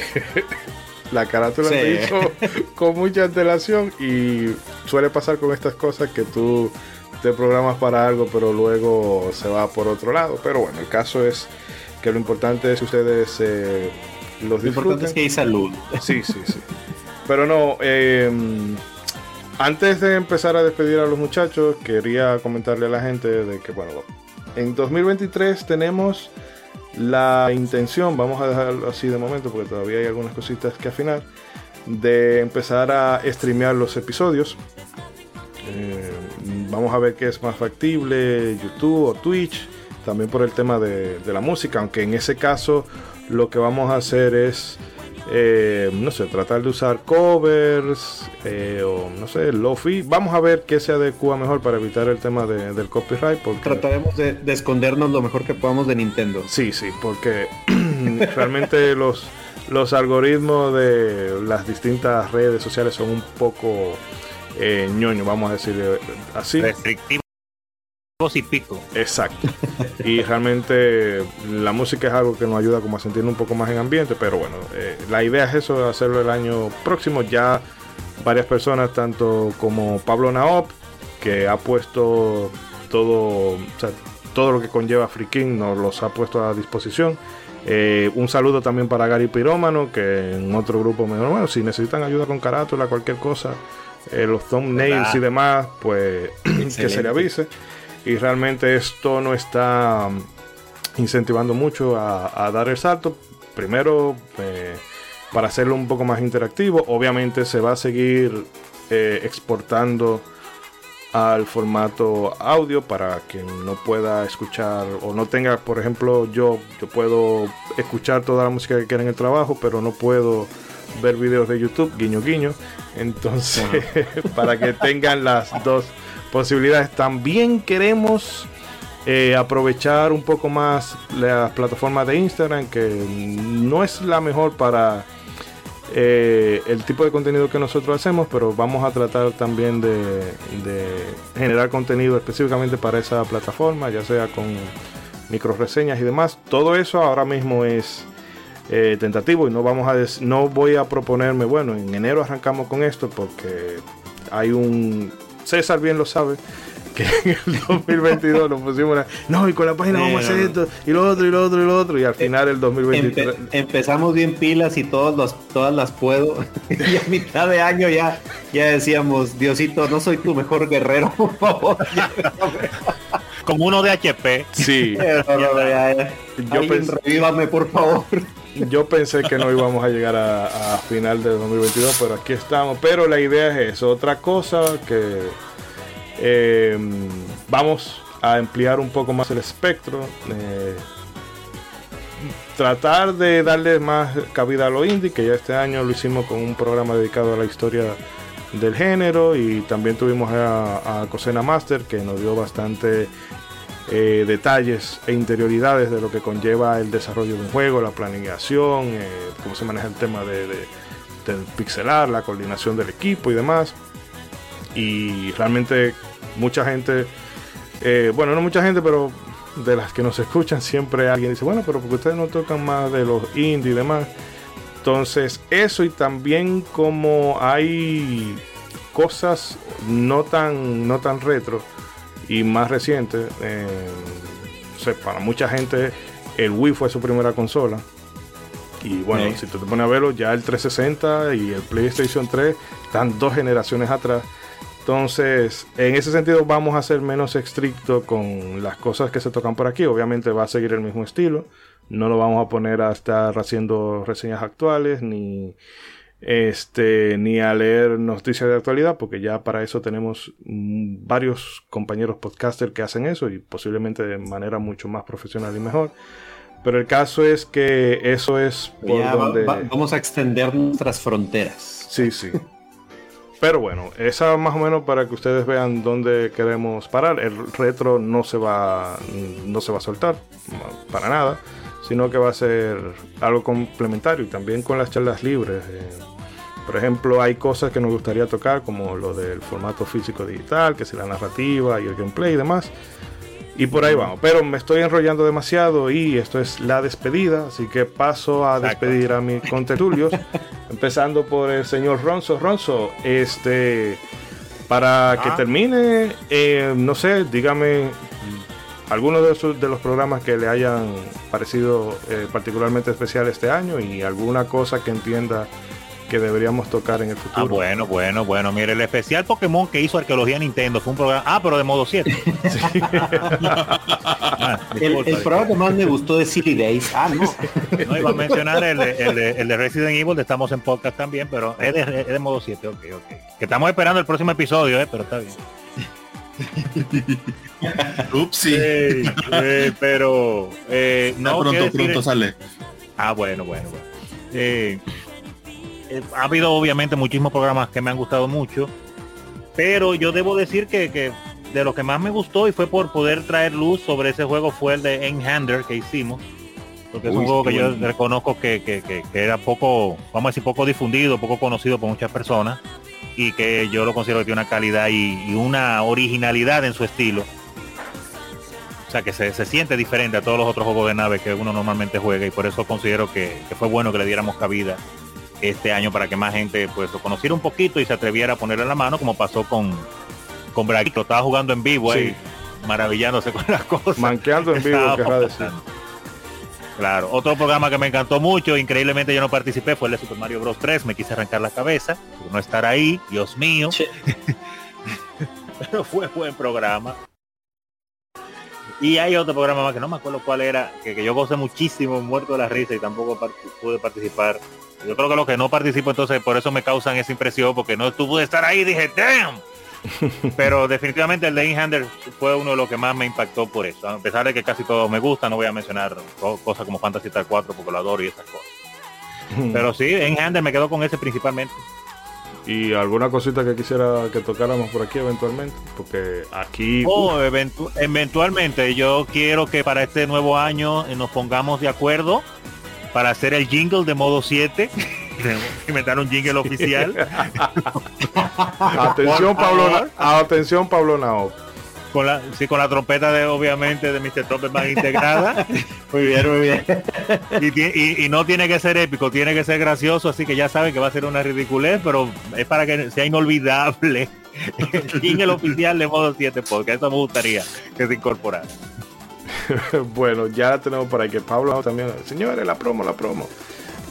[laughs] la carátula se hizo con mucha antelación y suele pasar con estas cosas que tú te programas para algo pero luego se va por otro lado. Pero bueno, el caso es que lo importante es que ustedes eh, los disfruten. Lo importante es que hay salud. Sí, sí, sí. Pero no, eh, antes de empezar a despedir a los muchachos, quería comentarle a la gente de que, bueno, en 2023 tenemos la intención, vamos a dejarlo así de momento porque todavía hay algunas cositas que afinar, de empezar a streamear los episodios. Eh, vamos a ver qué es más factible, YouTube o Twitch, también por el tema de, de la música, aunque en ese caso lo que vamos a hacer es eh, no sé, tratar de usar covers eh, o no sé, lofi. Vamos a ver qué se adecua mejor para evitar el tema del copyright. Porque... Trataremos de, escondernos lo mejor que podamos de Nintendo. Sí, sí, porque [clears throat] realmente los, los algoritmos de las distintas redes sociales son un poco eh, ñoño, vamos a decir así y pico. Exacto. y realmente la música es algo que nos ayuda como a sentir un poco más en ambiente, pero bueno, eh, la idea es eso, hacerlo el año próximo. Ya varias personas, tanto como Pablo Naop, que ha puesto todo, todo lo que conlleva Freaking, nos los ha puesto a disposición. Eh, un saludo también para Gary Pirómano, que en otro grupo me bueno, si necesitan ayuda con carátula, cualquier cosa, eh, los thumbnails y demás, pues [clears throat] que se le avise y realmente esto no está um, incentivando mucho a, dar el salto. Primero, eh, para hacerlo un poco más interactivo, obviamente se va a seguir eh, exportando al formato audio para quien no pueda escuchar o no tenga, por ejemplo, yo, yo puedo escuchar toda la música que quiera en el trabajo, pero no puedo ver videos de YouTube, guiño guiño. Entonces, [laughs] para que tengan las dos posibilidades. También queremos eh, aprovechar un poco más las plataformas de Instagram, que no es la mejor para eh, el tipo de contenido que nosotros hacemos, pero vamos a tratar también de, generar contenido específicamente para esa plataforma, ya sea con micro reseñas y demás. Todo eso ahora mismo es eh, tentativo y no vamos a no voy a proponerme, bueno, en enero arrancamos con esto porque hay un César bien lo sabe, que en el [laughs] 2022 nos pusimos no, y con la página vamos a hacer esto, y lo otro, y lo otro, y lo otro, y al eh, final el 2023. empezamos bien pilas y todos los, todas las puedo, [laughs] y a mitad de año ya, ya decíamos, Diosito, no soy tu mejor guerrero, [laughs] por favor. Como uno de HP. Sí. Yo pensé, por favor. Yo pensé que no íbamos a llegar a, final de 2022, pero aquí estamos. Pero la idea es. Otra cosa que eh, vamos a ampliar un poco más el espectro. Eh, tratar de darle más cabida a lo indie, que ya este año lo hicimos con un programa dedicado a la historia del género y también tuvimos a, a Cosena Master que nos dio bastante eh, detalles e interioridades de lo que conlleva el desarrollo de un juego, la planeación, eh, cómo se maneja el tema de, del pixelar, la coordinación del equipo y demás. Y realmente mucha gente, eh, bueno, no mucha gente, pero de las que nos escuchan siempre alguien dice, bueno, pero porque ustedes no tocan más de los indie y demás. Entonces, eso y también como hay cosas no tan, no tan retro y más reciente, eh, para mucha gente el Wii fue su primera consola. Y bueno, si tú te pones a verlo, ya el 360 y el PlayStation 3 están dos generaciones atrás. Entonces, en ese sentido vamos a ser menos estrictos con las cosas que se tocan por aquí. Obviamente va a seguir el mismo estilo. No lo vamos a poner a estar haciendo reseñas actuales ni este, ni a leer noticias de actualidad, porque ya para eso tenemos mm, varios compañeros podcaster que hacen eso y posiblemente de manera mucho más profesional y mejor. Pero el caso es que eso es por donde... vamos a extender nuestras fronteras. Sí, sí. Pero bueno, esa más o menos para que ustedes vean dónde queremos parar. El retro no se va, no se va a soltar para nada, sino que va a ser algo complementario y también con las charlas libres. Eh, Por ejemplo, hay cosas que nos gustaría tocar, como lo del formato físico digital, que es la narrativa y el gameplay y demás. Y por ahí vamos. Pero me estoy enrollando demasiado y esto es la despedida. Así que paso a despedir a mis contertulios. [laughs] empezando por el señor Ronzo. Ronzo, este. Para que ah. termine, eh, no sé, dígame algunos de, de, los programas que le hayan parecido eh, particularmente especial este año y alguna cosa que entienda que deberíamos tocar en el futuro. Ah, bueno, bueno, bueno. Mire, el especial Pokémon que hizo Arqueología Nintendo fue un programa. Ah, pero de modo 7. [laughs] [laughs] Ah, el, programa que más me gustó de Silly Days. Ah, no. No iba a mencionar el, de Resident Evil, estamos en podcast también, pero es de, modo 7. Ok, ok. Que estamos esperando el próximo episodio, eh, pero está bien. [laughs] Ups, eh, pero eh, no pronto, pronto sale. Ah, bueno, bueno, bueno. Eh, ha habido obviamente muchísimos programas que me han gustado mucho, pero yo debo decir que, de lo que más me gustó y fue por poder traer luz sobre ese juego fue el de Enhander que hicimos, porque es un juego que yo reconozco que, era poco, vamos a decir, poco difundido, poco conocido por muchas personas y que yo lo considero que tiene una calidad y, una originalidad en su estilo. O sea, que se, siente diferente a todos los otros juegos de nave que uno normalmente juega y por eso considero que, que fue bueno que le diéramos cabida este año para que más gente pues lo conociera un poquito y se atreviera a ponerle la mano como pasó con con Braguito, estaba jugando en vivo ahí, maravillándose con las cosas. Manqueando en vivo, decir. Claro, otro programa que me encantó mucho, increíblemente yo no participé, fue el de Super Mario Bros. 3, me quise arrancar la cabeza, por no estar ahí, Dios mío. [laughs] Pero fue buen programa. Y hay otro programa más que no me acuerdo cuál era, que, que yo gocé muchísimo, muerto de la risa y tampoco pude participar, yo creo que los que no participo entonces por eso me causan esa impresión, porque no tuve de estar ahí dije, damn. [laughs] Pero definitivamente el de Hander fue uno de los que más me impactó por eso. A pesar de que casi todo me gusta, no voy a mencionar cosas como Fantasy Star 4 porque lo adoro y esas cosas. [laughs] Pero sí, Hander me quedo con ese principalmente. Y alguna cosita que quisiera que tocáramos por aquí eventualmente, porque aquí... Oh, eventualmente yo quiero que para este nuevo año nos pongamos de acuerdo para hacer el jingle de modo 7. [laughs] inventar un jingle oficial. [laughs] atención Pablo, atención Pablo Nao. Con la, sí, con la trompeta de obviamente de Mr. Trumpet más integrada. [laughs] muy bien, muy bien. Y, no tiene que ser épico, tiene que ser gracioso, así que ya saben que va a ser una ridiculez, pero es para que sea inolvidable el jingle oficial de modo 7 porque eso me gustaría que se incorporara. [laughs] bueno, ya tenemos por ahí que Pablo también, señores, la promo, la promo.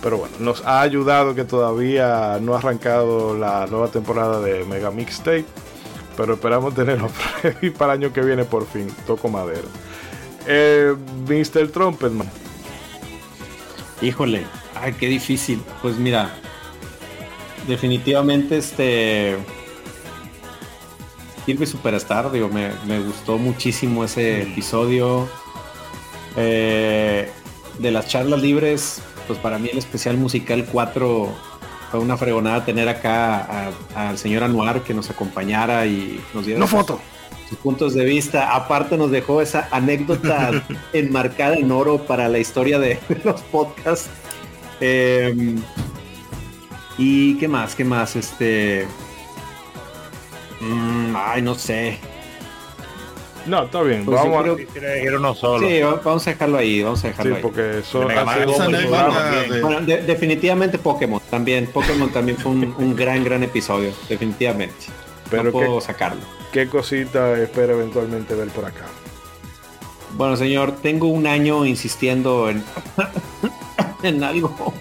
Pero bueno, nos ha ayudado que todavía no ha arrancado la nueva temporada de Mega Mixtape. Pero esperamos [laughs] tenerlo para el año que viene por fin. Toco madera. Eh, Mr. Trumpetman. Híjole, ay, qué difícil. Pues mira, definitivamente este Kirby Superstar, digo, me, me gustó muchísimo ese episodio. Eh, de las charlas libres, pues para mí el especial musical 4 fue una fregonada tener acá al señor Anuar que nos acompañara y nos diera no foto. sus puntos de vista. Aparte nos dejó esa anécdota [laughs] enmarcada en oro para la historia de, los podcasts. Em, y qué más, qué más, este... Mm, ay, no sé. No, está bien. Pues vamos a... solo. Sí, vamos a dejarlo ahí, vamos a dejarlo sí, porque eso bueno, definitivamente Pokémon también. Pokémon también fue un, gran, gran episodio, definitivamente. Pero no puedo sacarlo. ¿Qué cosita espera eventualmente ver por acá? Bueno, señor, tengo un año insistiendo en, [laughs] en algo.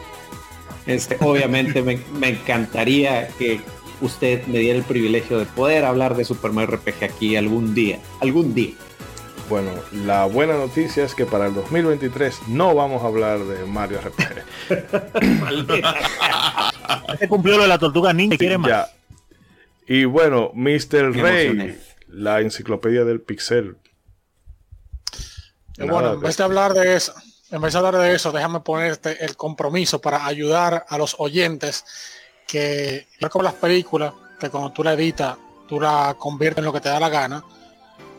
Este, obviamente me, me encantaría que usted me diera el privilegio de poder hablar de Super Mario RPG aquí algún día, algún día. Bueno, la buena noticia es que para el 2023 no vamos a hablar de Mario RPG. [laughs] Se cumplió lo de la tortuga ninja, quiere más. Y bueno, Mr. Rey, la enciclopedia del pixel. bueno, en vez de hablar de eso, en vez de hablar de eso, déjame ponerte el compromiso para ayudar a los oyentes que es como las películas, que cuando tú la editas, tú la conviertes en lo que te da la gana.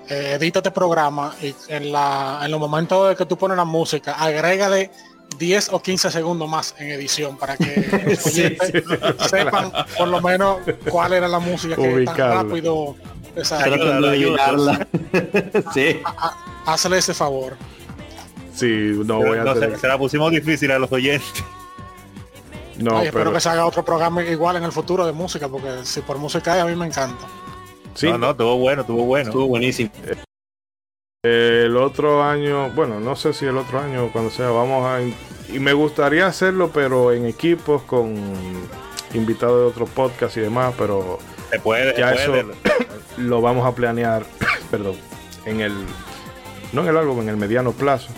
Eh, edita este programa y en, la, en los momentos de que tú pones la música, agrégale 10 o 15 segundos más en edición para que [laughs] los oyentes sepan por lo menos cuál era la música que tan rápido Tratando de ayudarla. [laughs] sí. Hazle ese favor. Sí, no voy a no, se, se, la pusimos difícil a los oyentes. No, Ay, espero que se haga otro programa igual en el futuro de música, porque si por música hay, a mí me encanta. Sí. No, no, estuvo bueno, estuvo bueno. Estuvo buenísimo. el otro año, bueno, no sé si el otro año, cuando sea, vamos a... Y me gustaría hacerlo, pero en equipos con invitados de otros podcasts y demás, pero... Se puede, ya eso [coughs] lo vamos a planear, [coughs] perdón, en el... No en el largo, en el mediano plazo.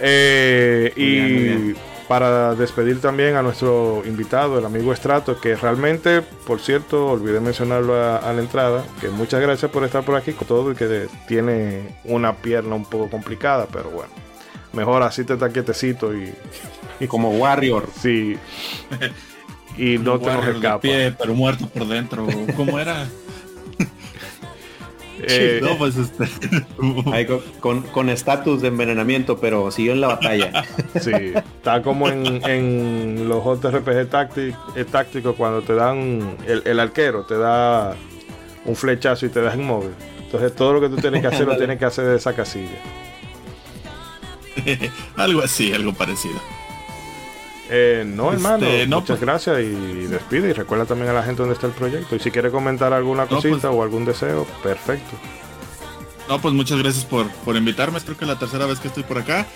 Eh, y para despedir también a nuestro invitado, el amigo Estrato, que realmente, por cierto, olvidé mencionarlo a, la entrada, que muchas gracias por estar por aquí con todo y que tiene una pierna un poco complicada, pero bueno, mejor así te está quietecito y, y [laughs] como Warrior. Sí. [laughs] Y no te nos escapa. Pie, pero muerto por dentro. ¿Cómo era? [laughs] Eh, [laughs] no, pues este. [laughs] con estatus de envenenamiento, pero siguió en la batalla. [laughs] Sí, está como en, los JRPG tácticos cuando te dan el, arquero, te da un flechazo y te das inmóvil. Entonces todo lo que tú tienes que hacer lo tienes que hacer de esa casilla. algo así, algo parecido. Eh, no, este, hermano, muchas pues- gracias y despide. Y recuerda también a la gente dónde está el proyecto. Y si quiere comentar alguna cosita pues- o algún deseo, perfecto. No, pues muchas gracias por, por invitarme. Creo que es la tercera vez que estoy por acá.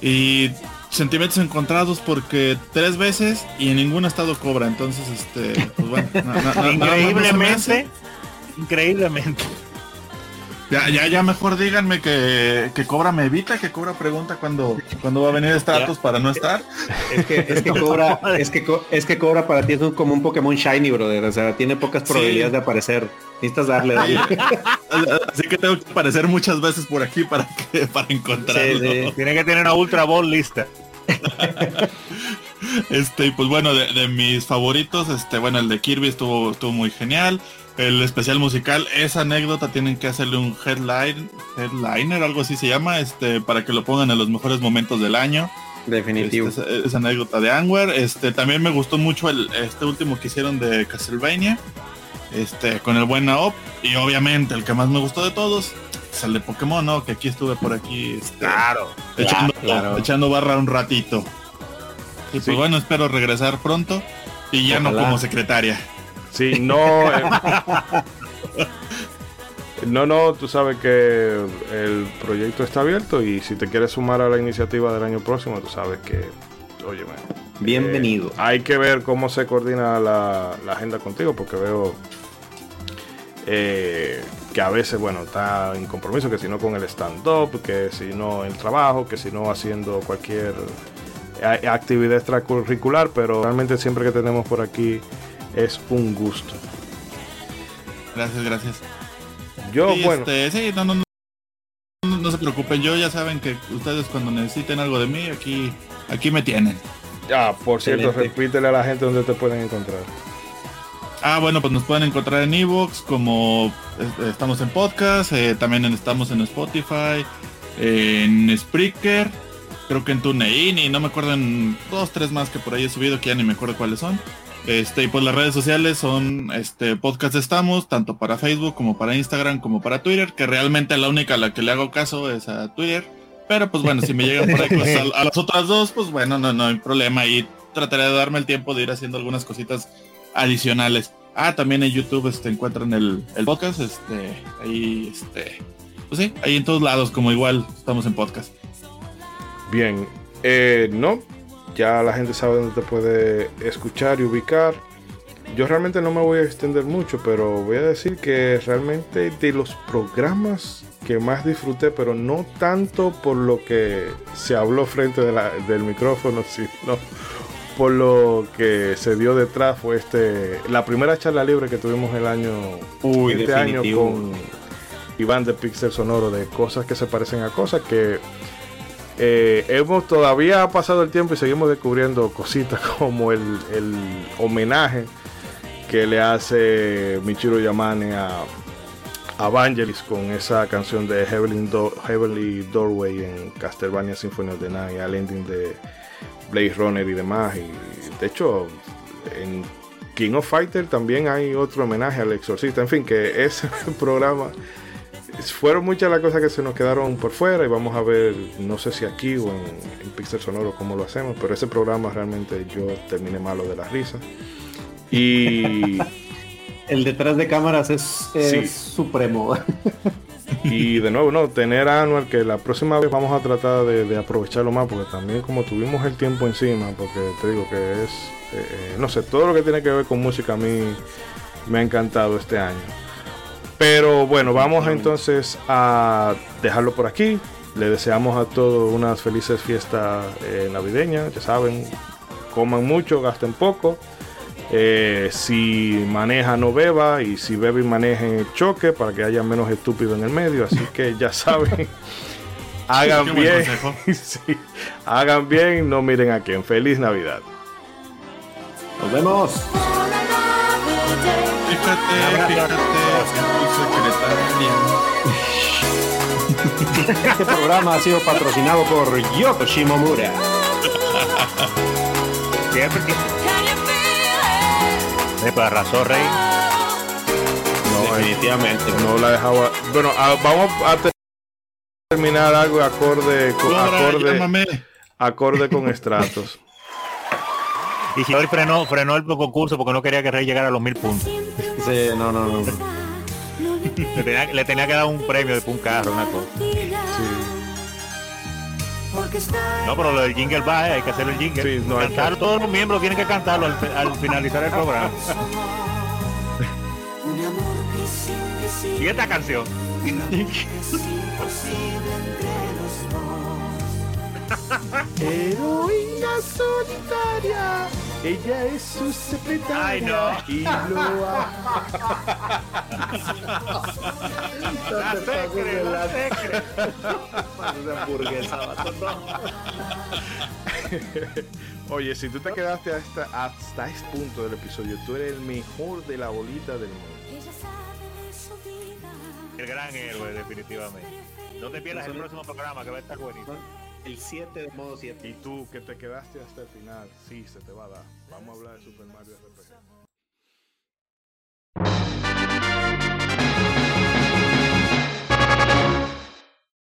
Y sentimientos encontrados porque tres veces y en ningún estado cobra. Entonces, este, pues bueno, increíblemente, increíblemente. Ya, ya, ya mejor díganme que, que Cobra me evita, que Cobra pregunta cuando, cuando va a venir Stratos para no estar. Es que, es que [laughs] Cobra, es que, es que Cobra para ti es como un Pokémon Shiny, brother. O sea, tiene pocas probabilidades de aparecer. Necesitas darle. [laughs] Así que tengo que aparecer muchas veces por aquí para que, para encontrarlo. Tiene que tener una Ultra Ball lista. [laughs] este, pues bueno, de, de, mis favoritos, este, bueno, el de Kirby estuvo, estuvo muy genial el especial musical, esa anécdota tienen que hacerle un headline, headliner, algo así se llama, este, para que lo pongan en los mejores momentos del año. Definitivo. Este, esa, anécdota de Anwer. Este, también me gustó mucho el, este último que hicieron de Castlevania. Este, con el buen Naop. Y obviamente el que más me gustó de todos es el de Pokémon, ¿no? Que aquí estuve por aquí. Este, claro, echando, echando barra un ratito. Y pues bueno, espero regresar pronto. Y ya no como secretaria. Sí, no. Eh, no, no, tú sabes que el proyecto está abierto y si te quieres sumar a la iniciativa del año próximo, tú sabes que, bienvenido. Eh, hay que ver cómo se coordina la, agenda contigo, porque veo eh, que a veces, bueno, está en compromiso, que si no con el stand-up, que si no el trabajo, que si no haciendo cualquier actividad extracurricular, pero realmente siempre que tenemos por aquí es un gusto. Gracias, gracias. Yo, bueno. Este, sí, no, no, no, no, se preocupen, yo ya saben que ustedes cuando necesiten algo de mí, aquí, aquí me tienen. Ah, por cierto, repítele a la gente donde te pueden encontrar. Ah, bueno, pues nos pueden encontrar en Evox, como estamos en podcast, eh, también estamos en Spotify, en Spreaker, creo que en TuneIn y no me acuerdo en dos, tres más que por ahí he subido que ya ni me acuerdo cuáles son. Este, y pues las redes sociales son este podcast estamos, tanto para Facebook como para Instagram como para Twitter, que realmente la única a la que le hago caso es a Twitter. Pero pues bueno, si me llegan por ahí [laughs] pues, a, las otras dos, pues bueno, no, no hay problema. Y trataré de darme el tiempo de ir haciendo algunas cositas adicionales. Ah, también en YouTube este, encuentran el, el podcast, este, ahí, este, pues sí, ahí en todos lados, como igual estamos en podcast. Bien, eh, no, ya la gente sabe dónde te puede escuchar y ubicar. Yo realmente no me voy a extender mucho, pero voy a decir que realmente de los programas que más disfruté, pero no tanto por lo que se habló frente del micrófono, [laughs] sino por lo que se dio detrás, fue este la primera charla libre que tuvimos el año, este año con Iván de Pixel Sonoro, de cosas que se parecen a cosas que eh, hemos todavía pasado el tiempo y seguimos descubriendo cositas [laughs] como el, homenaje que le hace Michiro Yamane a, Evangelis con esa canción de Heavenly, Doorway en Castlevania Symphony of the Night, al ending de Blade Runner y demás. Y de hecho, en King of Fighter también hay otro homenaje al exorcista. En fin, que ese [laughs] programa fueron muchas las cosas que se nos quedaron por fuera y vamos a ver, no sé si aquí o en, en Pixel Sonoro cómo lo hacemos, pero ese programa realmente yo terminé malo de la risa. Y [laughs] el detrás de cámaras es, supremo. [laughs] Y de nuevo, no, tener a Anual que la próxima vez vamos a tratar de, aprovecharlo más, porque también como tuvimos el tiempo encima, porque te digo que es, eh, eh, no sé, todo lo que tiene que ver con música a mí me ha encantado este año. Pero bueno, vamos entonces a dejarlo por aquí. Le deseamos a todos unas felices fiestas eh, navideñas, ya saben, coman mucho, gasten poco. Eh, si maneja no beba y si bebe y maneje choque para que haya menos estúpido en el medio. Así que ya [laughs] saben, hagan bien, [laughs] hagan bien, no miren a quién. Feliz Navidad. Nos vemos. [laughs] Este programa ha sido patrocinado por Yoko Shimomura. para razón, Rey. No, definitivamente. No la dejaba. Bueno, vamos a terminar algo acorde con, acorde, acorde con [laughs] estratos. Y si hoy frenó, frenó el concurso porque no quería que Rey llegara a los mil puntos. Sí, no, no, no. [laughs] le, tenía, que dar un premio de un carro, una cosa. Sí. No, pero lo del jingle va, eh, hay que hacer el jingle. Sí, no, Cantar, todos los miembros tienen que cantarlo al, finalizar el programa. y esta canción. [laughs] Heroína solitaria, ella es su secretaria. Ay, no. Y lo la secre, la secre. Oye, si tú te quedaste hasta, hasta este punto del episodio, tú eres el mejor de la bolita del mundo. El gran héroe, definitivamente. No te pierdas el próximo programa que va a estar buenísimo el 7 de modo 7. Y tú que te quedaste hasta el final, sí, se te va a dar. Vamos a hablar de Super Mario RPG.